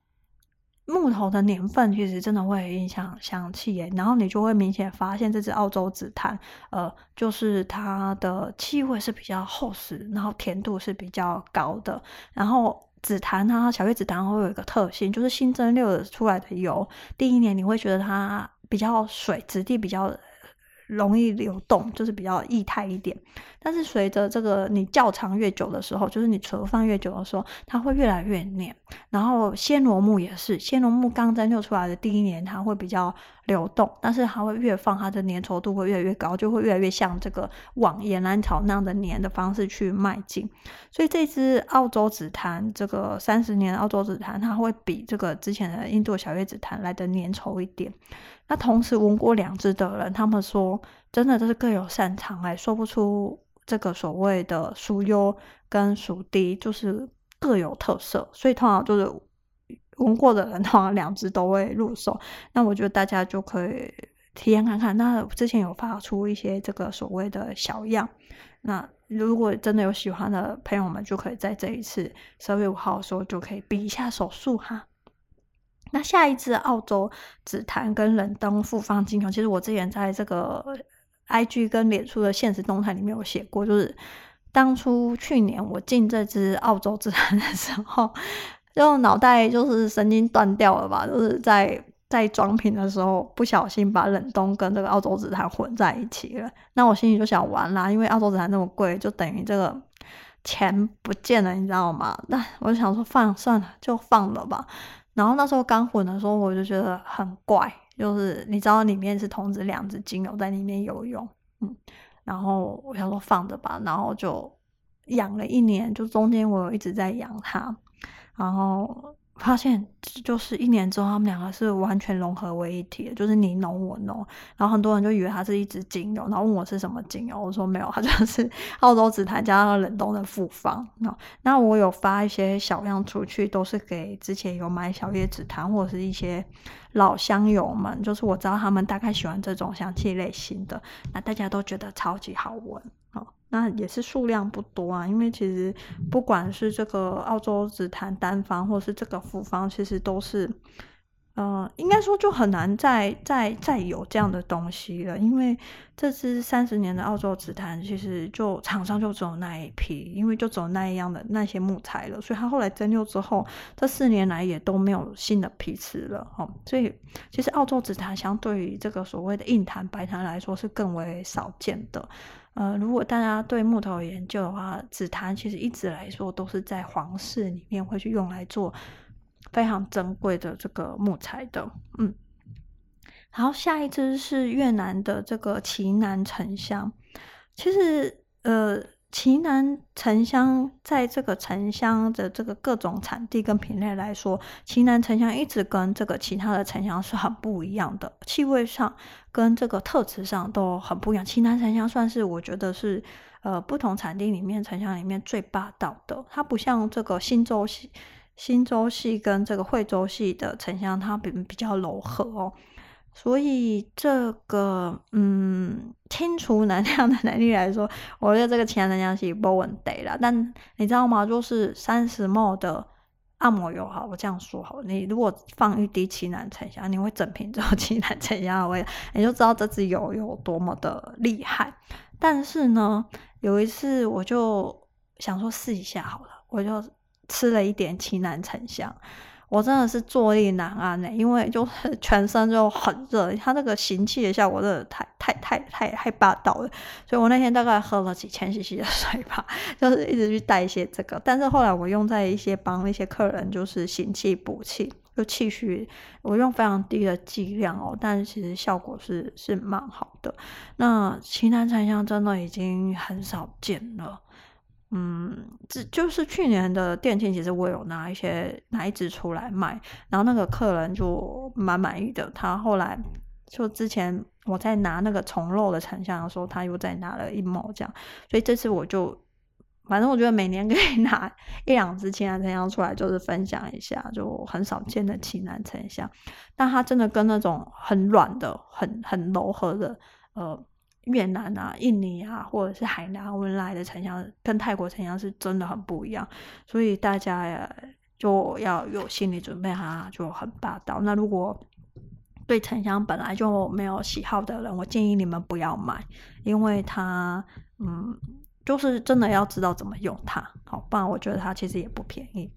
木头的年份其实真的会影响香气耶，然后你就会明显发现这只澳洲紫檀，呃，就是它的气味是比较厚实，然后甜度是比较高的。然后紫檀它小叶紫檀会有一个特性，就是新蒸馏出来的油，第一年你会觉得它比较水质地比较。容易流动，就是比较液态一点。但是随着这个你窖藏越久的时候，就是你存放越久的时候，它会越来越黏。然后暹罗木也是，暹罗木刚蒸馏出来的第一年，它会比较流动，但是它会越放，它的粘稠度会越来越高，就会越来越像这个往岩兰草那样的粘的方式去迈进。所以这支澳洲紫檀，这个三十年澳洲紫檀，它会比这个之前的印度小叶紫檀来的粘稠一点。那同时闻过两支的人，他们说真的都是各有擅长，哎，说不出这个所谓的孰优跟孰低，就是各有特色。所以通常就是闻过的人，通常两支都会入手。那我觉得大家就可以体验看看。那之前有发出一些这个所谓的小样，那如果真的有喜欢的朋友们，就可以在这一次十二月五号的时候就可以比一下手速哈。那下一支澳洲紫檀跟冷冻复方精油，其实我之前在这个 IG 跟脸书的现实动态里面有写过，就是当初去年我进这支澳洲紫檀的时候，就脑袋就是神经断掉了吧，就是在。在装瓶的时候不小心把冷冻跟这个澳洲紫檀混在一起了，那我心里就想完啦，因为澳洲紫檀那么贵，就等于这个钱不见了，你知道吗？那我就想说放算了，就放了吧。然后那时候刚混的时候，我就觉得很怪，就是你知道里面是同时两只精油在里面游泳，嗯，然后我想说放着吧，然后就养了一年，就中间我有一直在养它，然后。发现就是一年之后，他们两个是完全融合为一体的，就是你弄我弄，然后很多人就以为它是一支精油，然后问我是什么精油，我说没有，它就是 澳洲紫檀加上冷冻的复方。那我有发一些小样出去，都是给之前有买小叶紫檀或者是一些老香友们，就是我知道他们大概喜欢这种香气类型的，那大家都觉得超级好闻。那也是数量不多啊，因为其实不管是这个澳洲紫檀单方，或是这个复方，其实都是，呃，应该说就很难再再再有这样的东西了。因为这支三十年的澳洲紫檀，其实就厂商就只有那一批，因为就只有那一样的那些木材了，所以它后来蒸馏之后，这四年来也都没有新的批次了。哦，所以其实澳洲紫檀相对于这个所谓的硬檀、白檀来说，是更为少见的。呃，如果大家对木头有研究的话，紫檀其实一直来说都是在皇室里面会去用来做非常珍贵的这个木材的。嗯，然后下一支是越南的这个奇楠沉香，其实呃。奇楠沉香在这个沉香的这个各种产地跟品类来说，奇楠沉香一直跟这个其他的沉香是很不一样的，气味上跟这个特质上都很不一样。奇楠沉香算是我觉得是呃不同产地里面沉香里面最霸道的，它不像这个新州系、新州系跟这个惠州系的沉香，它比比较柔和哦。所以这个嗯，清除能量的能力来说，我觉得这个奇楠沉香是没问题啦。但你知道吗？就是三十 ml 的按摩油，哈，我这样说好，你如果放一滴奇楠沉香，你会整瓶之后 奇楠沉香的味道，你就知道这支油有多么的厉害。但是呢，有一次我就想说试一下好了，我就吃了一点奇楠沉香。我真的是坐立难安呢，因为就是全身就很热，它那个行气的效果真的太太太太太霸道了，所以我那天大概喝了几千 CC 的水吧，就是一直去代谢这个。但是后来我用在一些帮一些客人，就是行气补气，就气虚，我用非常低的剂量哦，但是其实效果是是蛮好的。那奇楠沉香真的已经很少见了。嗯，这就是去年的店庆，其实我有拿一些拿一支出来卖，然后那个客人就蛮满意的。他后来就之前我在拿那个虫肉的沉香的时候，他又再拿了一毛这样，所以这次我就反正我觉得每年可以拿一两支奇楠沉香出来，就是分享一下，就很少见的奇楠沉香，但它真的跟那种很软的、很很柔和的呃。越南啊、印尼啊，或者是海南文莱的沉香，跟泰国沉香是真的很不一样，所以大家呀就要有心理准备，哈就很霸道。那如果对沉香本来就没有喜好的人，我建议你们不要买，因为它嗯，就是真的要知道怎么用它，好，不然我觉得它其实也不便宜。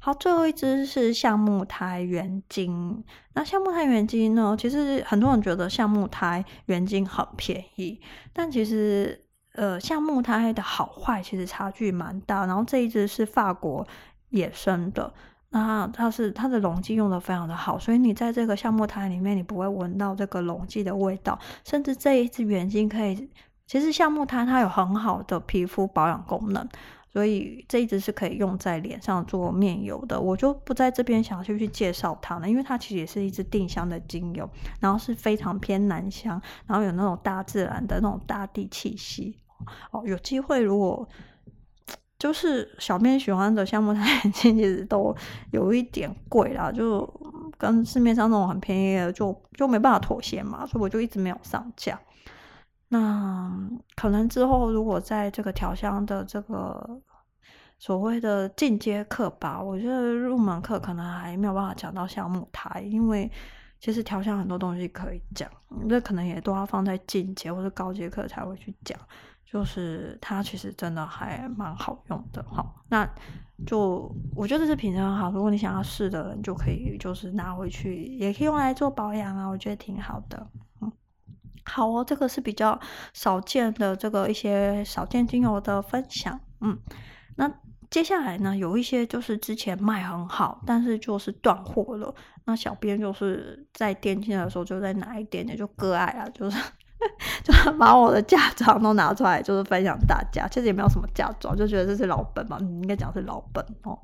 好，最后一只是橡木苔原精。那橡木苔原精呢？其实很多人觉得橡木苔原精很便宜，但其实呃，橡木苔的好坏其实差距蛮大。然后这一只是法国野生的，那它是它的溶剂用的非常的好，所以你在这个橡木苔里面，你不会闻到这个溶剂的味道。甚至这一支原精可以，其实橡木苔它有很好的皮肤保养功能。所以这一支是可以用在脸上做面油的，我就不在这边详细去介绍它了，因为它其实也是一支定香的精油，然后是非常偏男香，然后有那种大自然的那种大地气息。哦，有机会如果就是小编喜欢的橡木苔其实都有一点贵啦，就跟市面上那种很便宜的就就没办法妥协嘛，所以我就一直没有上架。那可能之后如果在这个调香的这个所谓的进阶课吧，我觉得入门课可能还没有办法讲到橡木苔，因为其实调香很多东西可以讲，这可能也都要放在进阶或者高阶课才会去讲。就是它其实真的还蛮好用的哈，那就我觉得这品质很好，如果你想要试的人就可以就是拿回去，也可以用来做保养啊，我觉得挺好的。好哦，这个是比较少见的这个一些少见精油的分享。嗯，那接下来呢，有一些就是之前卖很好，但是就是断货了。那小编就是在店庆的时候就在拿一点点就割爱啊，就是。就把我的嫁妆都拿出来，就是分享大家。其实也没有什么嫁妆，就觉得这是老本嘛，你应该讲是老本哦。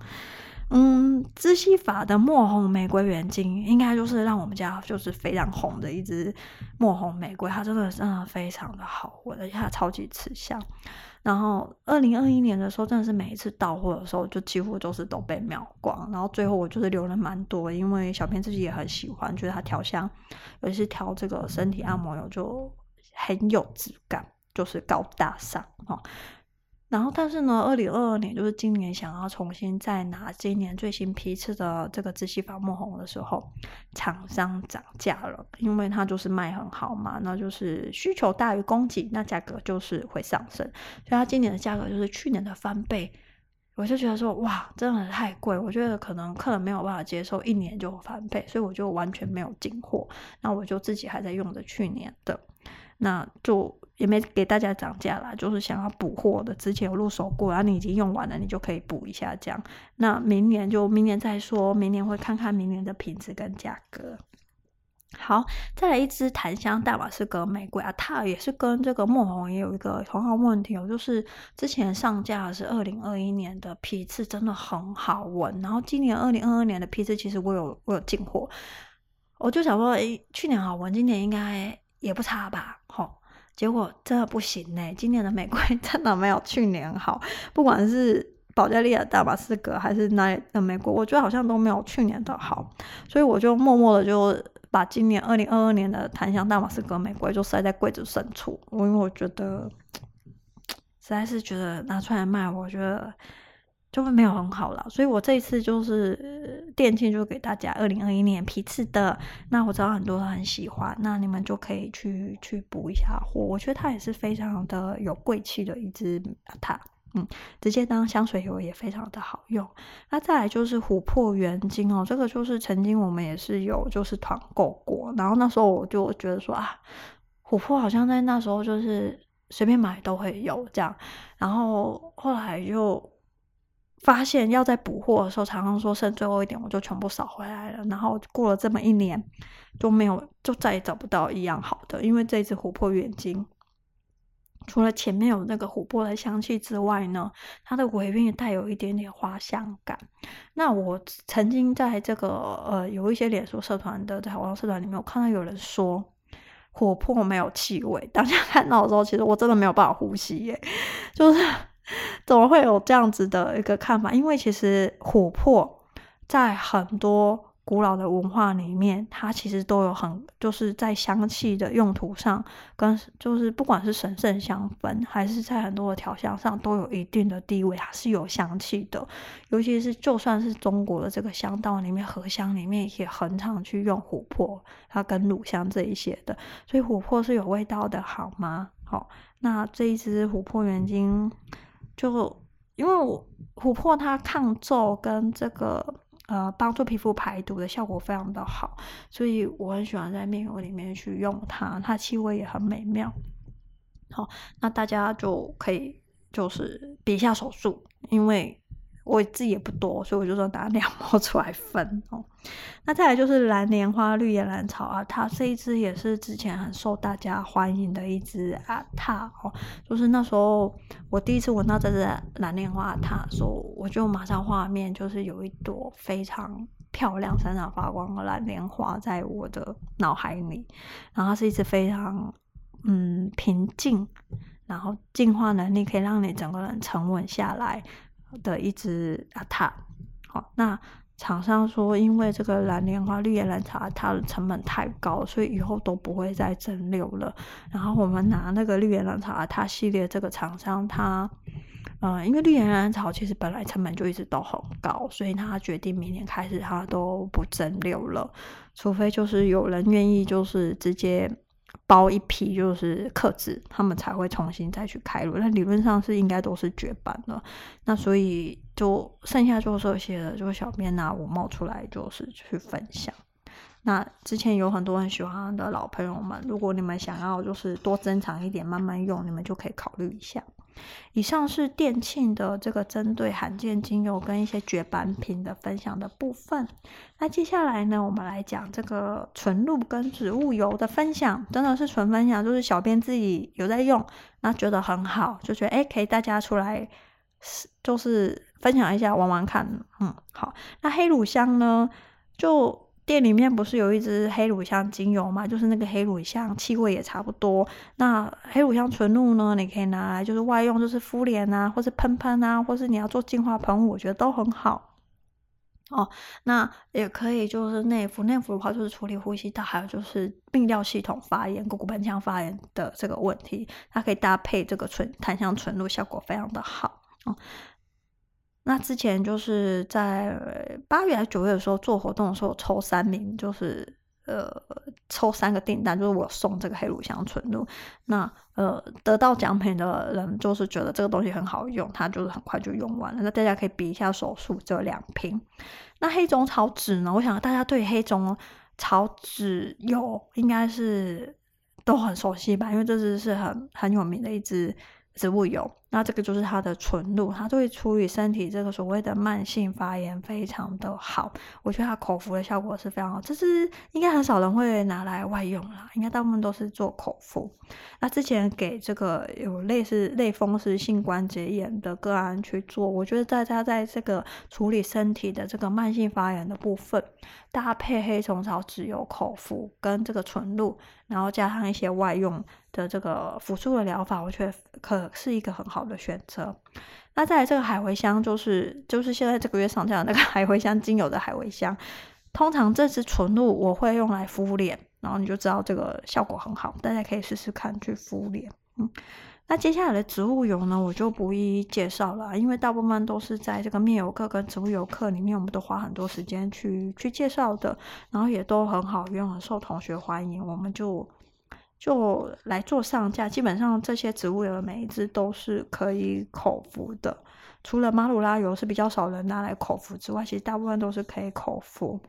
嗯，知熙法的墨红玫瑰原精，应该就是让我们家就是非常红的一支墨红玫瑰，它真的真的非常的好闻，而且它超级持香。然后二零二一年的时候，真的是每一次到货的时候，就几乎都是都被秒光。然后最后我就是留了蛮多，因为小编自己也很喜欢，觉得它调香，尤其是调这个身体按摩油就。很有质感，就是高大上哦。然后，但是呢，二零二二年就是今年想要重新再拿今年最新批次的这个知熙法墨红的时候，厂商涨价了，因为它就是卖很好嘛，那就是需求大于供给，那价格就是会上升，所以它今年的价格就是去年的翻倍。我就觉得说，哇，真的太贵，我觉得可能客人没有办法接受一年就翻倍，所以我就完全没有进货，那我就自己还在用着去年的。那就也没给大家涨价啦，就是想要补货的，之前有入手过，然后你已经用完了，你就可以补一下这样。那明年就明年再说，明年会看看明年的品质跟价格。好，再来一支檀香大马士革玫瑰啊，它也是跟这个墨红也有一个同样问题哦，就是之前上架是二零二一年的批次，真的很好闻，然后今年二零二二年的批次，其实我有我有进货，我就想说，诶，去年好闻，今年应该。也不差吧，结果真的不行呢。今年的玫瑰 真的没有去年好，不管是保加利亚大马士革还是哪里的玫瑰，我觉得好像都没有去年的好。所以我就默默的就把今年二零二二年的檀香大马士革玫瑰就塞在柜子深处，因为我觉得 实在是觉得拿出来卖，我觉得。就会没有很好了，所以我这一次就是店庆，就给大家二零二一年批次的。那我知道很多人很喜欢，那你们就可以去去补一下货。我觉得它也是非常的有贵气的一支它，嗯，直接当香水油也非常的好用。那再来就是琥珀原精哦，这个就是曾经我们也是有就是团购过，然后那时候我就觉得说啊，琥珀好像在那时候就是随便买都会有这样，然后后来就。发现要在补货的时候，常常说剩最后一点，我就全部扫回来了。然后过了这么一年，就没有，就再也找不到一样好的。因为这支琥珀原精，除了前面有那个琥珀的香气之外呢，它的尾韵也带有一点点花香感。那我曾经在这个呃有一些脸书社团的在网络社团里面，我看到有人说琥珀没有气味。当下看到的时候，其实我真的没有办法呼吸耶，就是。怎么会有这样子的一个看法？因为其实琥珀在很多古老的文化里面，它其实都有很就是在香气的用途上，跟就是不管是神圣香氛，还是在很多的调香上，都有一定的地位，它是有香气的。尤其是就算是中国的这个香道里面，合香里面也很常去用琥珀，它跟乳香这一些的，所以琥珀是有味道的，好吗？好，那这一支琥珀原精。就因为我琥珀它抗皱跟这个呃帮助皮肤排毒的效果非常的好，所以我很喜欢在面膜里面去用它，它气味也很美妙。好，那大家就可以就是比一下手速，因为。我自己也不多，所以我就说拿两包出来分哦。那再来就是蓝莲花绿野兰草啊，它这一支也是之前很受大家欢迎的一支啊，它哦，就是那时候我第一次闻到这支蓝莲花它的时候，我就马上画面就是有一朵非常漂亮、闪闪发光的蓝莲花在我的脑海里，然后它是一支非常嗯平静，然后净化能力可以让你整个人沉稳下来。的一支阿塔，好，那厂商说，因为这个蓝莲花、绿叶兰茶它的成本太高，所以以后都不会再蒸馏了。然后我们拿那个绿叶兰茶它系列这个厂商，它呃，因为绿叶兰草其实本来成本就一直都很高，所以他决定明年开始他都不蒸馏了，除非就是有人愿意就是直接。包一批就是客制，他们才会重新再去开炉。那理论上是应该都是绝版了。那所以就剩下就这些了，就小编拿我冒出来就是去分享。那之前有很多很喜欢的老朋友们，如果你们想要就是多珍藏一点，慢慢用，你们就可以考虑一下。以上是店庆的这个针对罕见精油跟一些绝版品的分享的部分。那接下来呢，我们来讲这个纯露跟植物油的分享，真的是纯分享，就是小编自己有在用，那觉得很好，就觉得诶可以大家出来，就是分享一下，玩玩看。嗯，好。那黑乳香呢，就。店里面不是有一支黑乳香精油嘛？就是那个黑乳香，气味也差不多。那黑乳香纯露呢？你可以拿来就是外用，就是敷脸啊，或是喷喷啊，或是你要做净化喷雾，我觉得都很好。哦，那也可以就是内服，内服的话就是处理呼吸道，还有就是泌尿系统发炎、股骨盆腔发炎的这个问题，它可以搭配这个纯檀香纯露，效果非常的好哦。那之前就是在八月还是九月的时候做活动的时候，抽三名，就是呃抽三个订单，就是我送这个黑乳香纯露。那呃得到奖品的人就是觉得这个东西很好用，它就是很快就用完了。那大家可以比一下手速，只有两瓶。那黑种草籽呢？我想大家对黑种草籽油应该是都很熟悉吧，因为这支是很很有名的一支植物油。那这个就是它的纯露，它对处理身体这个所谓的慢性发炎非常的好。我觉得它口服的效果是非常好，这是应该很少人会拿来外用啦，应该大部分都是做口服。那之前给这个有类似类风湿性关节炎的个案去做，我觉得大家在这个处理身体的这个慢性发炎的部分，搭配黑虫草籽油口服跟这个纯露，然后加上一些外用的这个辅助的疗法，我觉得可是一个很好的选择。那再来这个海茴香，就是就是现在这个月上架的那个 海茴香精油的海茴香。通常这支纯露我会用来敷脸，然后你就知道这个效果很好，大家可以试试看去敷脸。嗯，那接下来的植物油呢，我就不一一介绍了，因为大部分都是在这个面油课跟植物油课里面，我们都花很多时间去去介绍的，然后也都很好用，很受同学欢迎，我们就。就来做上架，基本上这些植物油每一支都是可以口服的，除了马鲁拉油是比较少人拿来口服之外，其实大部分都是可以口服。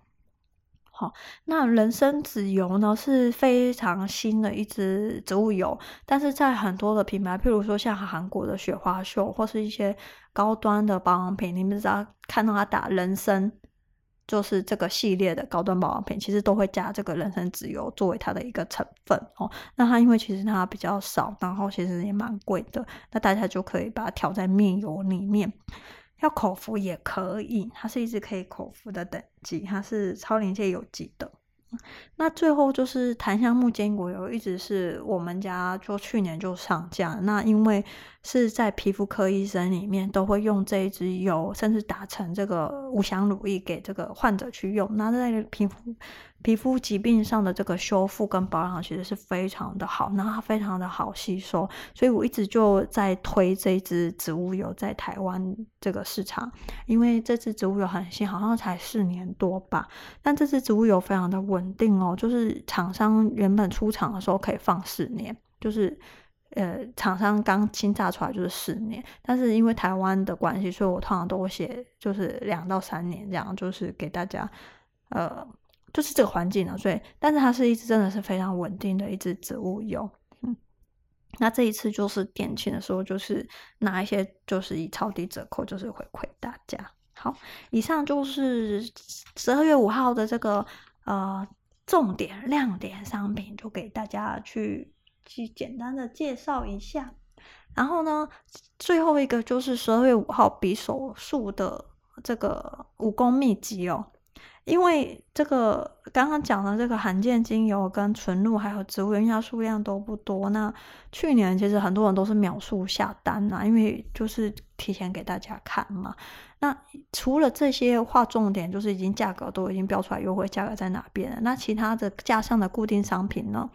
好，那人参籽油呢是非常新的一支植物油，但是在很多的品牌，譬如说像韩国的雪花秀或是一些高端的保养品，你们只要看到它打人参。就是这个系列的高端保养品，其实都会加这个人参籽油作为它的一个成分哦。那它因为其实它比较少，然后其实也蛮贵的，那大家就可以把它调在面油里面，要口服也可以，它是一支可以口服的等级，它是超临界有机的。那最后就是檀香木坚果油，一直是我们家就去年就上架。那因为是在皮肤科医生里面都会用这一支油，甚至打成这个无香乳液给这个患者去用。那在皮肤皮肤疾病上的这个修复跟保养其实是非常的好，那它非常的好吸收，所以我一直就在推这支植物油在台湾这个市场，因为这支植物油很新，好像才四年多吧，但这支植物油非常的稳定哦，就是厂商原本出厂的时候可以放四年，就是呃厂商刚新榨出来就是四年，但是因为台湾的关系，所以我通常都会写就是两到三年这样，就是给大家呃。就是这个环境啊，所以，但是它是一支真的是非常稳定的一支植物油，嗯，那这一次就是店庆的时候，就是拿一些就是以超低折扣，就是回馈大家。好，以上就是十二月五号的这个呃重点亮点商品，就给大家去去简单的介绍一下。然后呢，最后一个就是十二月五号比手术的这个武功秘籍哦。因为这个刚刚讲的这个罕见精油跟纯露还有植物原料数量都不多，那去年其实很多人都是秒数下单呐，因为就是提前给大家看嘛。那除了这些划重点，就是已经价格都已经标出来，优惠价格在哪边？那其他的架上的固定商品呢？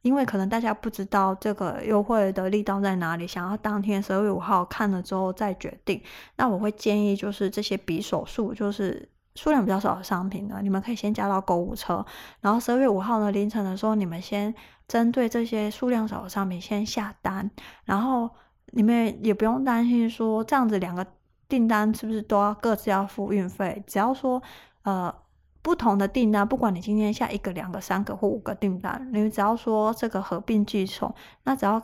因为可能大家不知道这个优惠的力道在哪里，想要当天十二月五号看了之后再决定。那我会建议，就是这些匕首数，就是数量比较少的商品呢，你们可以先加到购物车，然后十二月五号呢凌晨的时候，你们先针对这些数量少的商品先下单，然后你们也不用担心说这样子两个。订单是不是都要各自要付运费？只要说，呃，不同的订单，不管你今天下一个、两个、三个或五个订单，你只要说这个合并计算，那只要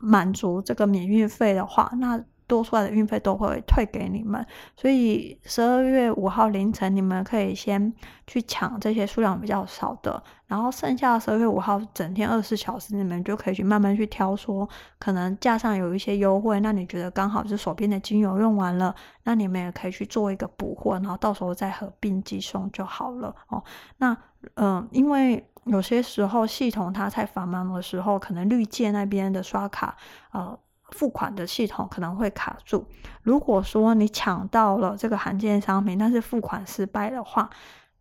满足这个免运费的话，那。多出来的运费都会退给你们，所以十二月五号凌晨你们可以先去抢这些数量比较少的，然后剩下的十二月五号整天二十四小时，你们就可以去慢慢去挑，说可能架上有一些优惠，那你觉得刚好是手边的精油用完了，那你们也可以去做一个补货，然后到时候再合并寄送就好了哦。那嗯、因为有些时候系统它太繁忙的时候，可能绿界那边的刷卡呃。付款的系统可能会卡住。如果说你抢到了这个罕见商品，但是付款失败的话，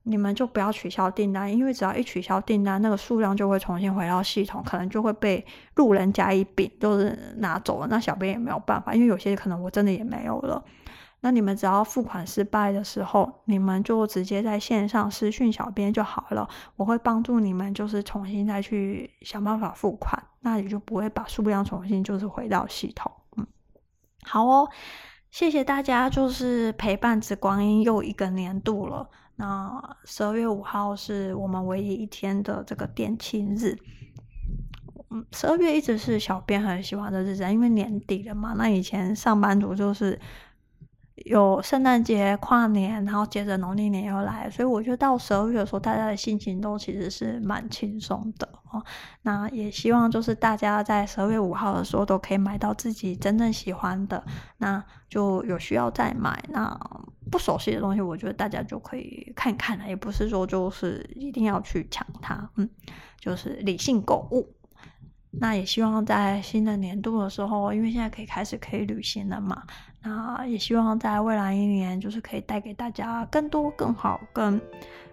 你们就不要取消订单，因为只要一取消订单，那个数量就会重新回到系统，可能就会被路人甲乙丙都是拿走了。那小编也没有办法，因为有些可能我真的也没有了。那你们只要付款失败的时候，你们就直接在线上私讯小编就好了，我会帮助你们，就是重新再去想办法付款，那也就不会把数量重新就是回到系统。嗯，好哦，谢谢大家，就是陪伴植光声又一个年度了。那十二月五号是我们唯一一天的这个店庆日。嗯，十二月一直是小编很喜欢的日子，因为年底了嘛。那以前上班族就是。有圣诞节、跨年，然后接着农历年又来，所以我觉得到十二月的时候，大家的心情都其实是蛮轻松的哦。那也希望就是大家在十二月五号的时候都可以买到自己真正喜欢的，那就有需要再买。那不熟悉的东西，我觉得大家就可以看看了，也不是说就是一定要去抢它，嗯，就是理性购物。那也希望在新的年度的时候，因为现在可以开始可以旅行了嘛，那也希望在未来一年，就是可以带给大家更多、更好、更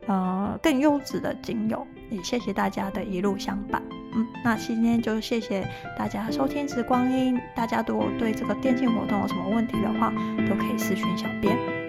呃更优质的精油。也谢谢大家的一路相伴。嗯，那今天就谢谢大家收听时光音。大家如果对这个电竞活动有什么问题的话，都可以私讯小编。